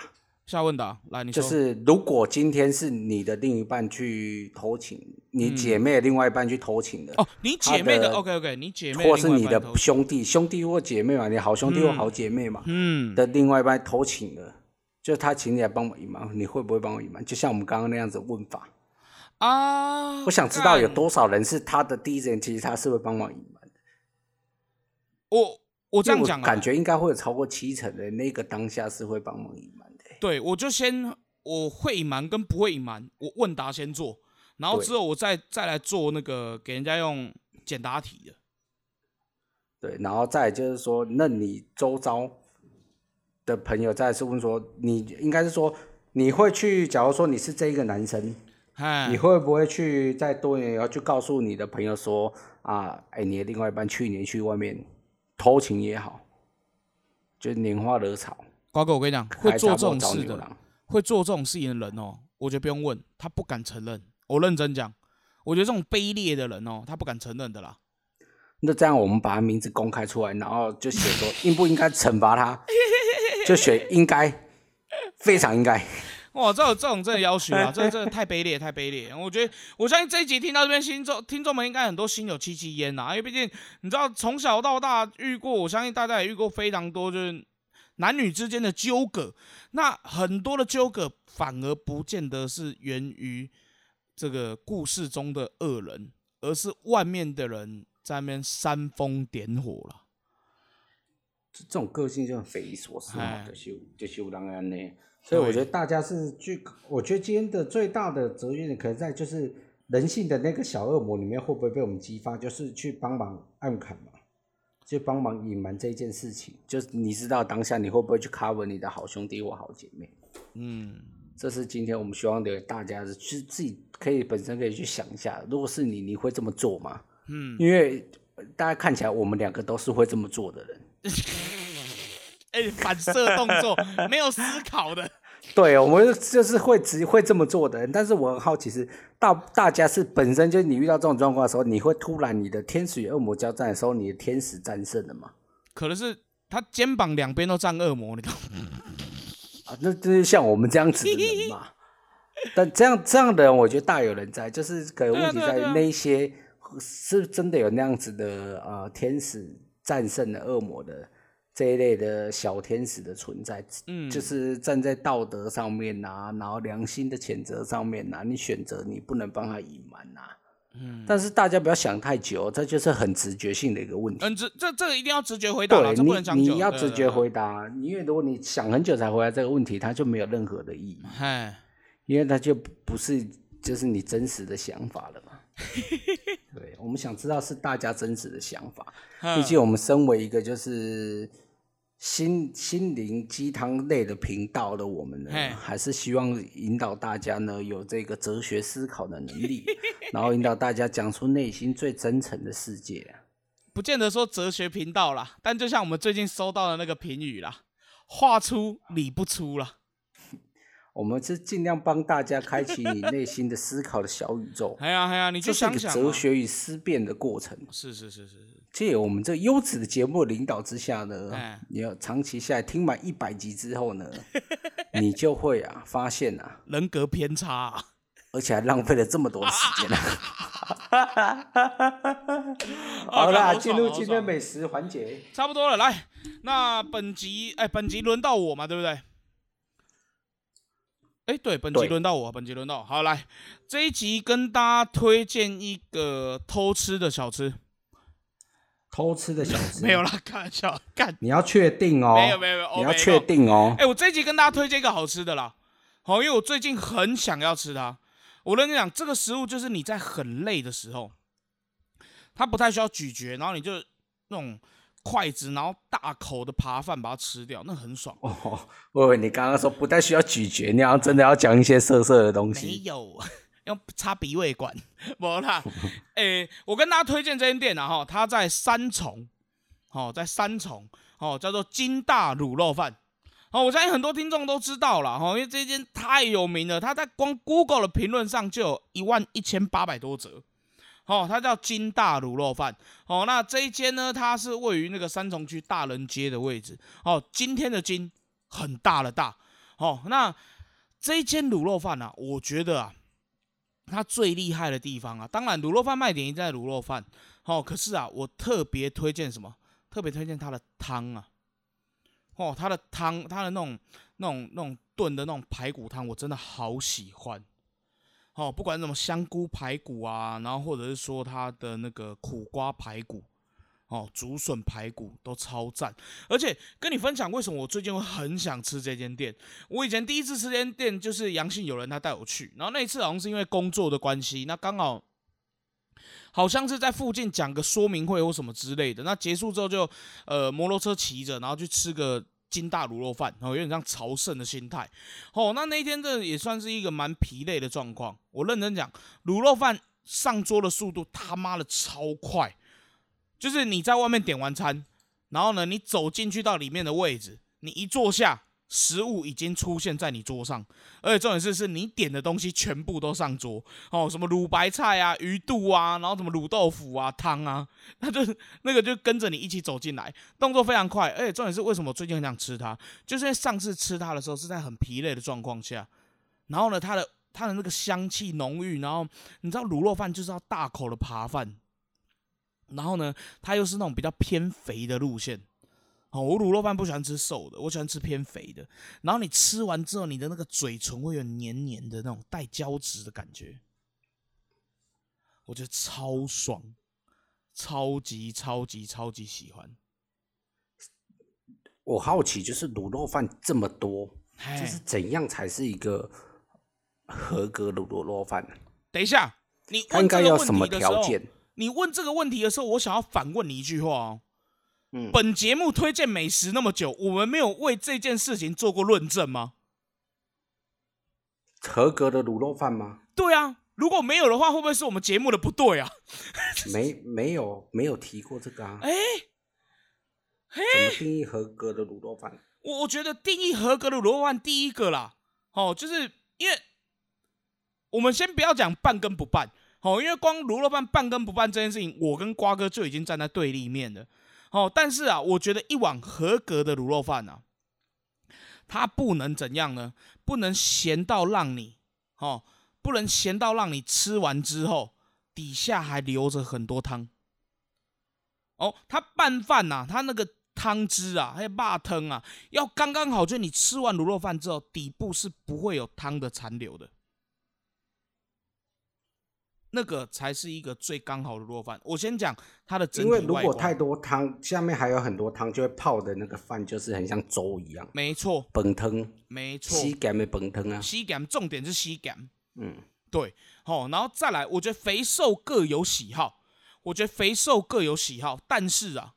下问答来，你就是如果今天是你的另一半去偷情，你姐妹另外一半去偷情的哦，你姐妹的 OK OK，你姐妹或是你的兄弟兄弟或姐妹嘛，你好兄弟或好姐妹嘛，嗯，的另外一半偷情的，就他请你来帮我隐瞒，你会不会帮我隐瞒？就像我们刚刚那样子问法啊，我想知道有多少人是他的第一人，其实他是会帮忙隐瞒的。我我这样讲，感觉应该会有超过七成的那个当下是会帮忙隐瞒的。对，我就先我会隐瞒跟不会隐瞒，我问答先做，然后之后我再再来做那个给人家用简答题的。对，然后再就是说，那你周遭的朋友再次问说，你应该是说你会去，假如说你是这一个男生，你会不会去在多年以后去告诉你的朋友说啊，哎，你的另外一半去年去外面偷情也好，就拈花惹草。瓜哥，我跟你讲，会做这种事的，会做这种事情的人哦，我觉得不用问，他不敢承认。我认真讲，我觉得这种卑劣的人哦，他不敢承认的啦。那这样，我们把他名字公开出来，然后就写说应不应该惩罚他，就写应该，非常应该。哇，这种这种真的要求啊，这这太卑劣，太卑劣。我觉得，我相信这一集听到这边，听众听众们应该很多心有戚戚焉呐，因为毕竟你知道，从小到大遇过，我相信大家也遇过非常多，就是。男女之间的纠葛，那很多的纠葛反而不见得是源于这个故事中的恶人，而是外面的人在那边煽风点火了。这种个性就很匪夷所思嘛，就是就有人安呢。所以我觉得大家是去，我觉得今天的最大的责任，可能在就是人性的那个小恶魔里面，会不会被我们激发，就是去帮忙暗砍嘛。就帮忙隐瞒这件事情，就是你知道当下你会不会去 cover 你的好兄弟或好姐妹？嗯，这是今天我们希望给大家的，就是自己可以本身可以去想一下，如果是你，你会这么做吗？嗯，因为大家看起来我们两个都是会这么做的人。哎，反射动作，没有思考的。对，我们就是会只会这么做的人，但是我很好奇是大大家是本身就是你遇到这种状况的时候，你会突然你的天使与恶魔交战的时候，你的天使战胜了吗？可能是他肩膀两边都站恶魔，你懂吗？啊，那就是像我们这样子的人嘛。但这样这样的人，我觉得大有人在，就是可能问题在于那些是真的有那样子的呃天使战胜了恶魔的。这一类的小天使的存在，嗯，就是站在道德上面呐，然后良心的谴责上面呐，你选择你不能帮他隐瞒呐，嗯，但是大家不要想太久，这就是很直觉性的一个问题。嗯，直这这个一定要直觉回答了，这不能讲你要直觉回答，因为如果你想很久才回答这个问题，它就没有任何的意义。嗨，因为它就不是就是你真实的想法了嘛。对，我们想知道是大家真实的想法。毕竟我们身为一个就是心心灵鸡汤类的频道的我们呢，还是希望引导大家呢有这个哲学思考的能力，然后引导大家讲出内心最真诚的世界。不见得说哲学频道啦，但就像我们最近收到的那个评语啦，话出理不出了。我们是尽量帮大家开启你内心的思考的小宇宙。哎呀哎呀，你就想想，哲学与思辨的过程。是是是是是。借我们这优质的节目领导之下呢，你要长期下来听满一百集之后呢，你就会啊发现啊 人格偏差，而且还浪费了这么多时间。好啦，进入今天美食环节，差不多了。来，那本集哎，本集轮到我嘛，对不对？哎，对，本集轮到我，本集轮到好来，这一集跟大家推荐一个偷吃的小吃。偷吃的小吃 没有啦，开玩笑，干！你要确定哦，没有没有没有，你要确定哦。哎，我这一集跟大家推荐一个好吃的啦，好，因为我最近很想要吃它。我跟你讲，这个食物就是你在很累的时候，它不太需要咀嚼，然后你就那种。筷子，然后大口的扒饭把它吃掉，那很爽。哦，我以为你刚刚说不太需要咀嚼，你要真的要讲一些色色的东西。没有，用插鼻胃管，没啦。诶，我跟大家推荐这间店啊，哈，它在三重，哦，在三重，哦，叫做金大卤肉饭。哦，我相信很多听众都知道了，哈，因为这间太有名了，它在光 Google 的评论上就有一万一千八百多则。哦，它叫金大卤肉饭。哦，那这一间呢，它是位于那个三重区大人街的位置。哦，今天的金很大的大。哦，那这一间卤肉饭呢，我觉得啊，它最厉害的地方啊，当然卤肉饭卖点一定在卤肉饭。哦，可是啊，我特别推荐什么？特别推荐它的汤啊。哦，它的汤，它的那种、那种、那种炖的那种排骨汤，我真的好喜欢。哦，不管什么香菇排骨啊，然后或者是说它的那个苦瓜排骨，哦，竹笋排骨都超赞。而且跟你分享为什么我最近会很想吃这间店。我以前第一次吃这间店就是阳性有人他带我去，然后那一次好像是因为工作的关系，那刚好好像是在附近讲个说明会或什么之类的。那结束之后就呃摩托车骑着，然后去吃个。金大卤肉饭，哦，有点像朝圣的心态，哦，那那一天这也算是一个蛮疲累的状况。我认真讲，卤肉饭上桌的速度他妈的超快，就是你在外面点完餐，然后呢，你走进去到里面的位置，你一坐下。食物已经出现在你桌上，而且重点是，是你点的东西全部都上桌哦，什么卤白菜啊、鱼肚啊，然后什么卤豆腐啊、汤啊，那就那个就跟着你一起走进来，动作非常快。而且重点是，为什么最近很想吃它？就是因为上次吃它的时候是在很疲累的状况下，然后呢，它的它的那个香气浓郁，然后你知道卤肉饭就是要大口的扒饭，然后呢，它又是那种比较偏肥的路线。哦，我卤肉饭不喜欢吃瘦的，我喜欢吃偏肥的。然后你吃完之后，你的那个嘴唇会有黏黏的那种带胶质的感觉，我觉得超爽，超级超级超级喜欢。我好奇，就是卤肉饭这么多，就是怎样才是一个合格的卤肉饭？等一下，你应该要什么条件？你问这个问题的时候，我想要反问你一句话哦。本节目推荐美食那么久，我们没有为这件事情做过论证吗？合格的卤肉饭吗？对啊，如果没有的话，会不会是我们节目的不对啊？没没有没有提过这个啊？哎，怎么定义合格的卤肉饭？我我觉得定义合格的卤肉饭，第一个啦，哦，就是因为我们先不要讲半跟不半，哦，因为光卤肉饭半跟不半这件事情，我跟瓜哥就已经站在对立面了。哦，但是啊，我觉得一碗合格的卤肉饭啊，它不能怎样呢？不能咸到让你，哦，不能咸到让你吃完之后底下还留着很多汤。哦，它拌饭呐，它那个汤汁啊，还有辣汤啊，要刚刚好，就你吃完卤肉饭之后，底部是不会有汤的残留的。那个才是一个最刚好的卤肉饭。我先讲它的整体因为如果太多汤，下面还有很多汤，就会泡的那个饭就是很像粥一样。没错，本汤，没错，吸感的本汤啊，吸感，重点是吸感。嗯，对，好，然后再来，我觉得肥瘦各有喜好，我觉得肥瘦各有喜好，但是啊，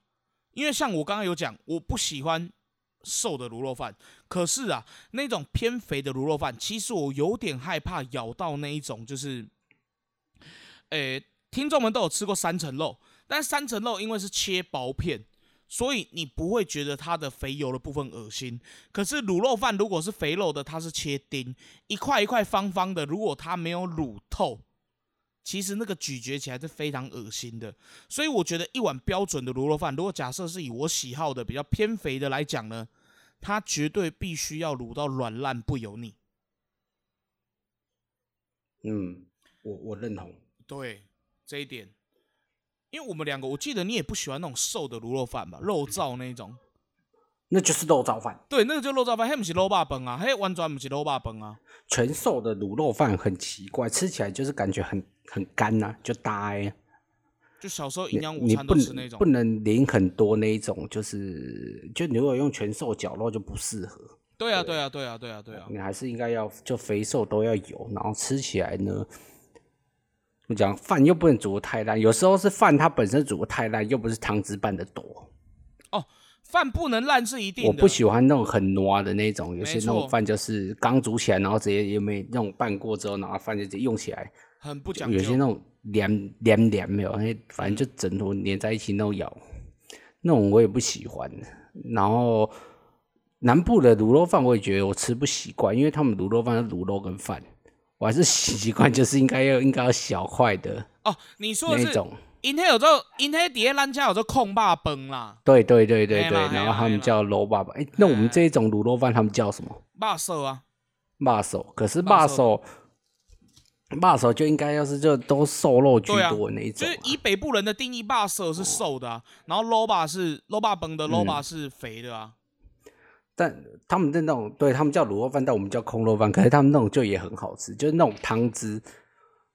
因为像我刚刚有讲，我不喜欢。瘦的卤肉饭，可是啊，那种偏肥的卤肉饭，其实我有点害怕咬到那一种，就是，诶，听众们都有吃过三层肉，但三层肉因为是切薄片，所以你不会觉得它的肥油的部分恶心。可是卤肉饭如果是肥肉的，它是切丁，一块一块方方的，如果它没有卤透，其实那个咀嚼起来是非常恶心的。所以我觉得一碗标准的卤肉饭，如果假设是以我喜好的比较偏肥的来讲呢？它绝对必须要卤到软烂不油腻。嗯，我我认同。对这一点，因为我们两个，我记得你也不喜欢那种瘦的卤肉饭吧，肉燥那种。那就是肉燥饭。对，那个就肉燥饭，那不是肉霸崩啊，嘿，完全不是肉霸崩啊。全瘦的卤肉饭很奇怪，吃起来就是感觉很很干呐，就呆。就小时候营养午餐都吃那种，不能淋很多那一种，就是就如果用全瘦绞肉就不适合。对啊，对啊，对啊，对啊，对啊，你还是应该要就肥瘦都要有，然后吃起来呢，我讲饭又不能煮的太烂，有时候是饭它本身煮的太烂，又不是汤汁拌的多。哦，饭不能烂是一定的。我不喜欢那种很糯的那种，有些那种饭就是刚煮起来，然后直接也没那种拌过之后，然后饭就直接用起来，很不讲究。有些那种。黏黏黏没有，那反正就整坨黏在一起那种咬，那种我也不喜欢。然后南部的卤肉饭我也觉得我吃不习惯，因为他们卤肉饭是卤肉跟饭，我还是习惯就是应该要应该要小块的。哦，你说的是，因黑有时候因黑底下咱家有时候空霸崩啦。对对对对对，然后他们叫卤霸崩。哎，那我们这一种卤肉饭他们叫什么？霸手啊，霸手。可是霸手。霸手就应该要是就都瘦肉居多那一种，就是以北部人的定义，霸手是瘦的，然后 low 霸是 low 霸崩的 low 霸是肥的啊。但他们的那种，对他们叫卤肉饭，但我们叫空肉饭，可是他们那种就也很好吃，就是那种汤汁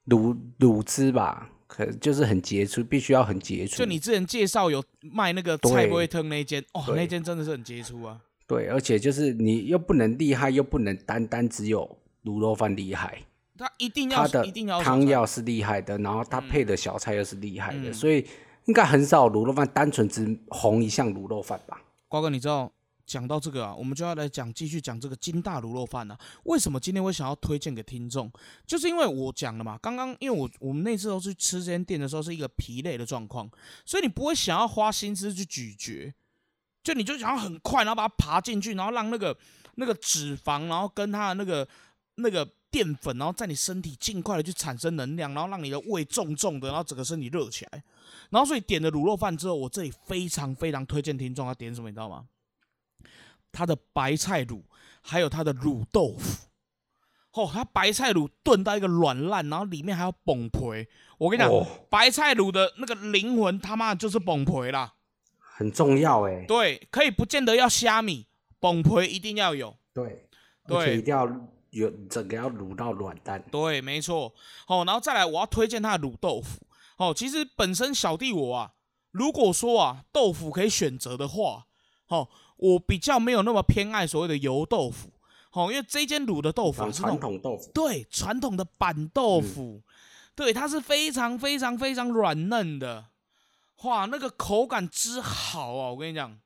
卤卤汁吧，可就是很杰出，必须要很杰出。就你之前介绍有卖那个菜不会疼那间，哦，那间真的是很杰出啊。对，而且就是你又不能厉害，又不能单单只有卤肉饭厉害。他一定要，他一定要汤要是厉害的，然后他配的小菜又是厉害的，所以应该很少卤肉饭单纯只红一项卤肉饭吧？瓜哥，你知道讲到这个啊，我们就要来讲继续讲这个金大卤肉饭了。为什么今天我想要推荐给听众？就是因为我讲了嘛，刚刚因为我我们那次都是吃这间店的时候是一个疲累的状况，所以你不会想要花心思去咀嚼，就你就想要很快，然后把它爬进去，然后让那个那个脂肪，然后跟它的那个那个。淀粉，然后在你身体尽快的去产生能量，然后让你的胃重重的，然后整个身体热起来。然后所以点了卤肉饭之后，我这里非常非常推荐听众要点什么，你知道吗？它的白菜卤，还有它的卤豆腐。哦，它白菜卤炖到一个软烂，然后里面还要崩皮。我跟你讲，白菜卤的那个灵魂他妈就是崩皮啦，很重要哎。对，可以不见得要虾米，崩皮一定要有。对，对，一定要。有整个要卤到软蛋，对，没错。哦，然后再来，我要推荐它的卤豆腐。哦，其实本身小弟我啊，如果说啊豆腐可以选择的话，哦，我比较没有那么偏爱所谓的油豆腐。好，因为这间卤的豆腐是传统豆腐，对，传统的板豆腐，对，它是非常非常非常软嫩的，哇，那个口感之好啊！我跟你讲。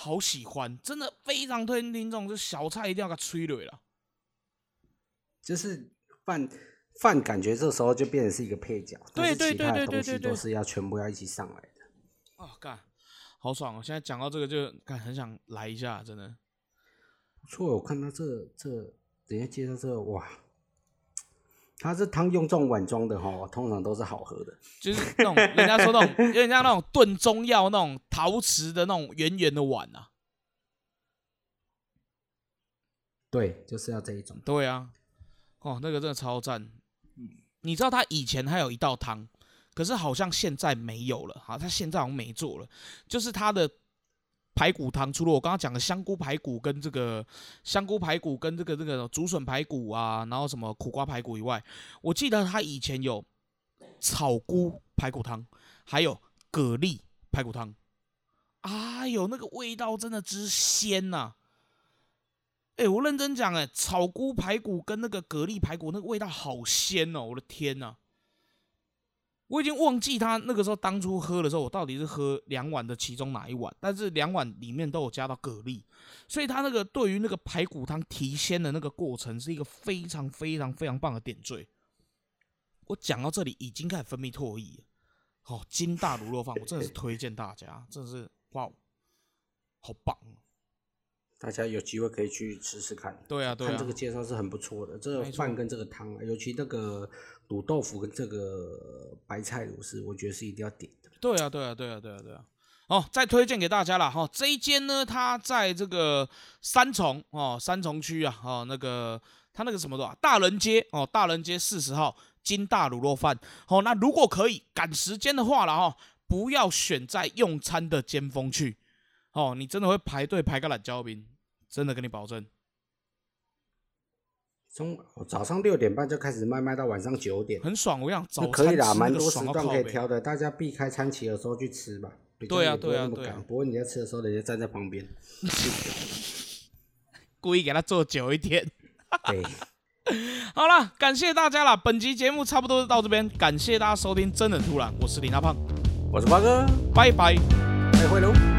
好喜欢，真的非常推荐听众，这小菜一定要给催泪了。就是饭饭，感觉这时候就变成是一个配角，对对对对对对，都是要全部要一起上来的。哦，干，好爽哦！现在讲到这个就干，很想来一下，真的。不错，我看到这这，等下介绍这个，哇。它是汤用这种碗装的哈，通常都是好喝的，就是那种人家说那种，有点像那种炖中药那种陶瓷的那种圆圆的碗啊。对，就是要这一种。对啊，哦，那个真的超赞。你知道他以前还有一道汤，可是好像现在没有了，哈，他现在好像没做了，就是他的排骨汤，除了我刚刚讲的香菇排骨跟这个香菇排骨跟这个这个竹笋排骨啊，然后什么苦瓜排骨以外，我记得他以前有草菇排骨汤，还有蛤蜊排骨汤。哎呦，那个味道真的之鲜呐！哎，我认真讲，哎，草菇排骨跟那个蛤蜊排骨那个味道好鲜哦！我的天呐，我已经忘记他那个时候当初喝的时候，我到底是喝两碗的其中哪一碗，但是两碗里面都有加到蛤蜊，所以他那个对于那个排骨汤提鲜的那个过程是一个非常非常非常棒的点缀。我讲到这里已经开始分泌唾液，哦，金大卤肉饭，我真的是 推荐大家，真的是。哇，好棒！大家有机会可以去吃吃看。对啊，对啊，看这个介绍是很不错的。这个饭跟这个汤，尤其那个卤豆腐跟这个白菜卤是，我觉得是一定要点的。对啊，对啊，对啊，对啊，对啊。哦，再推荐给大家了哈，这一间呢，它在这个三重哦，三重区啊，哦，那个它那个什么的大人街哦，大人街四十号金大卤肉饭。哦，那如果可以赶时间的话了哈。不要选在用餐的尖峰去，哦，你真的会排队排个懒焦兵，真的跟你保证。从早上六点半就开始卖，卖到晚上九点，很爽。我想早可以啦，蛮多时段可以挑的，大家避开餐期的时候去吃吧。对啊，对啊，对啊。不过你在吃的时候，人家站在旁边，故意给他做久一点。对，好了，感谢大家了。本集节目差不多到这边，感谢大家收听，真的突然，我是李大胖。我是八哥，拜拜，再会喽。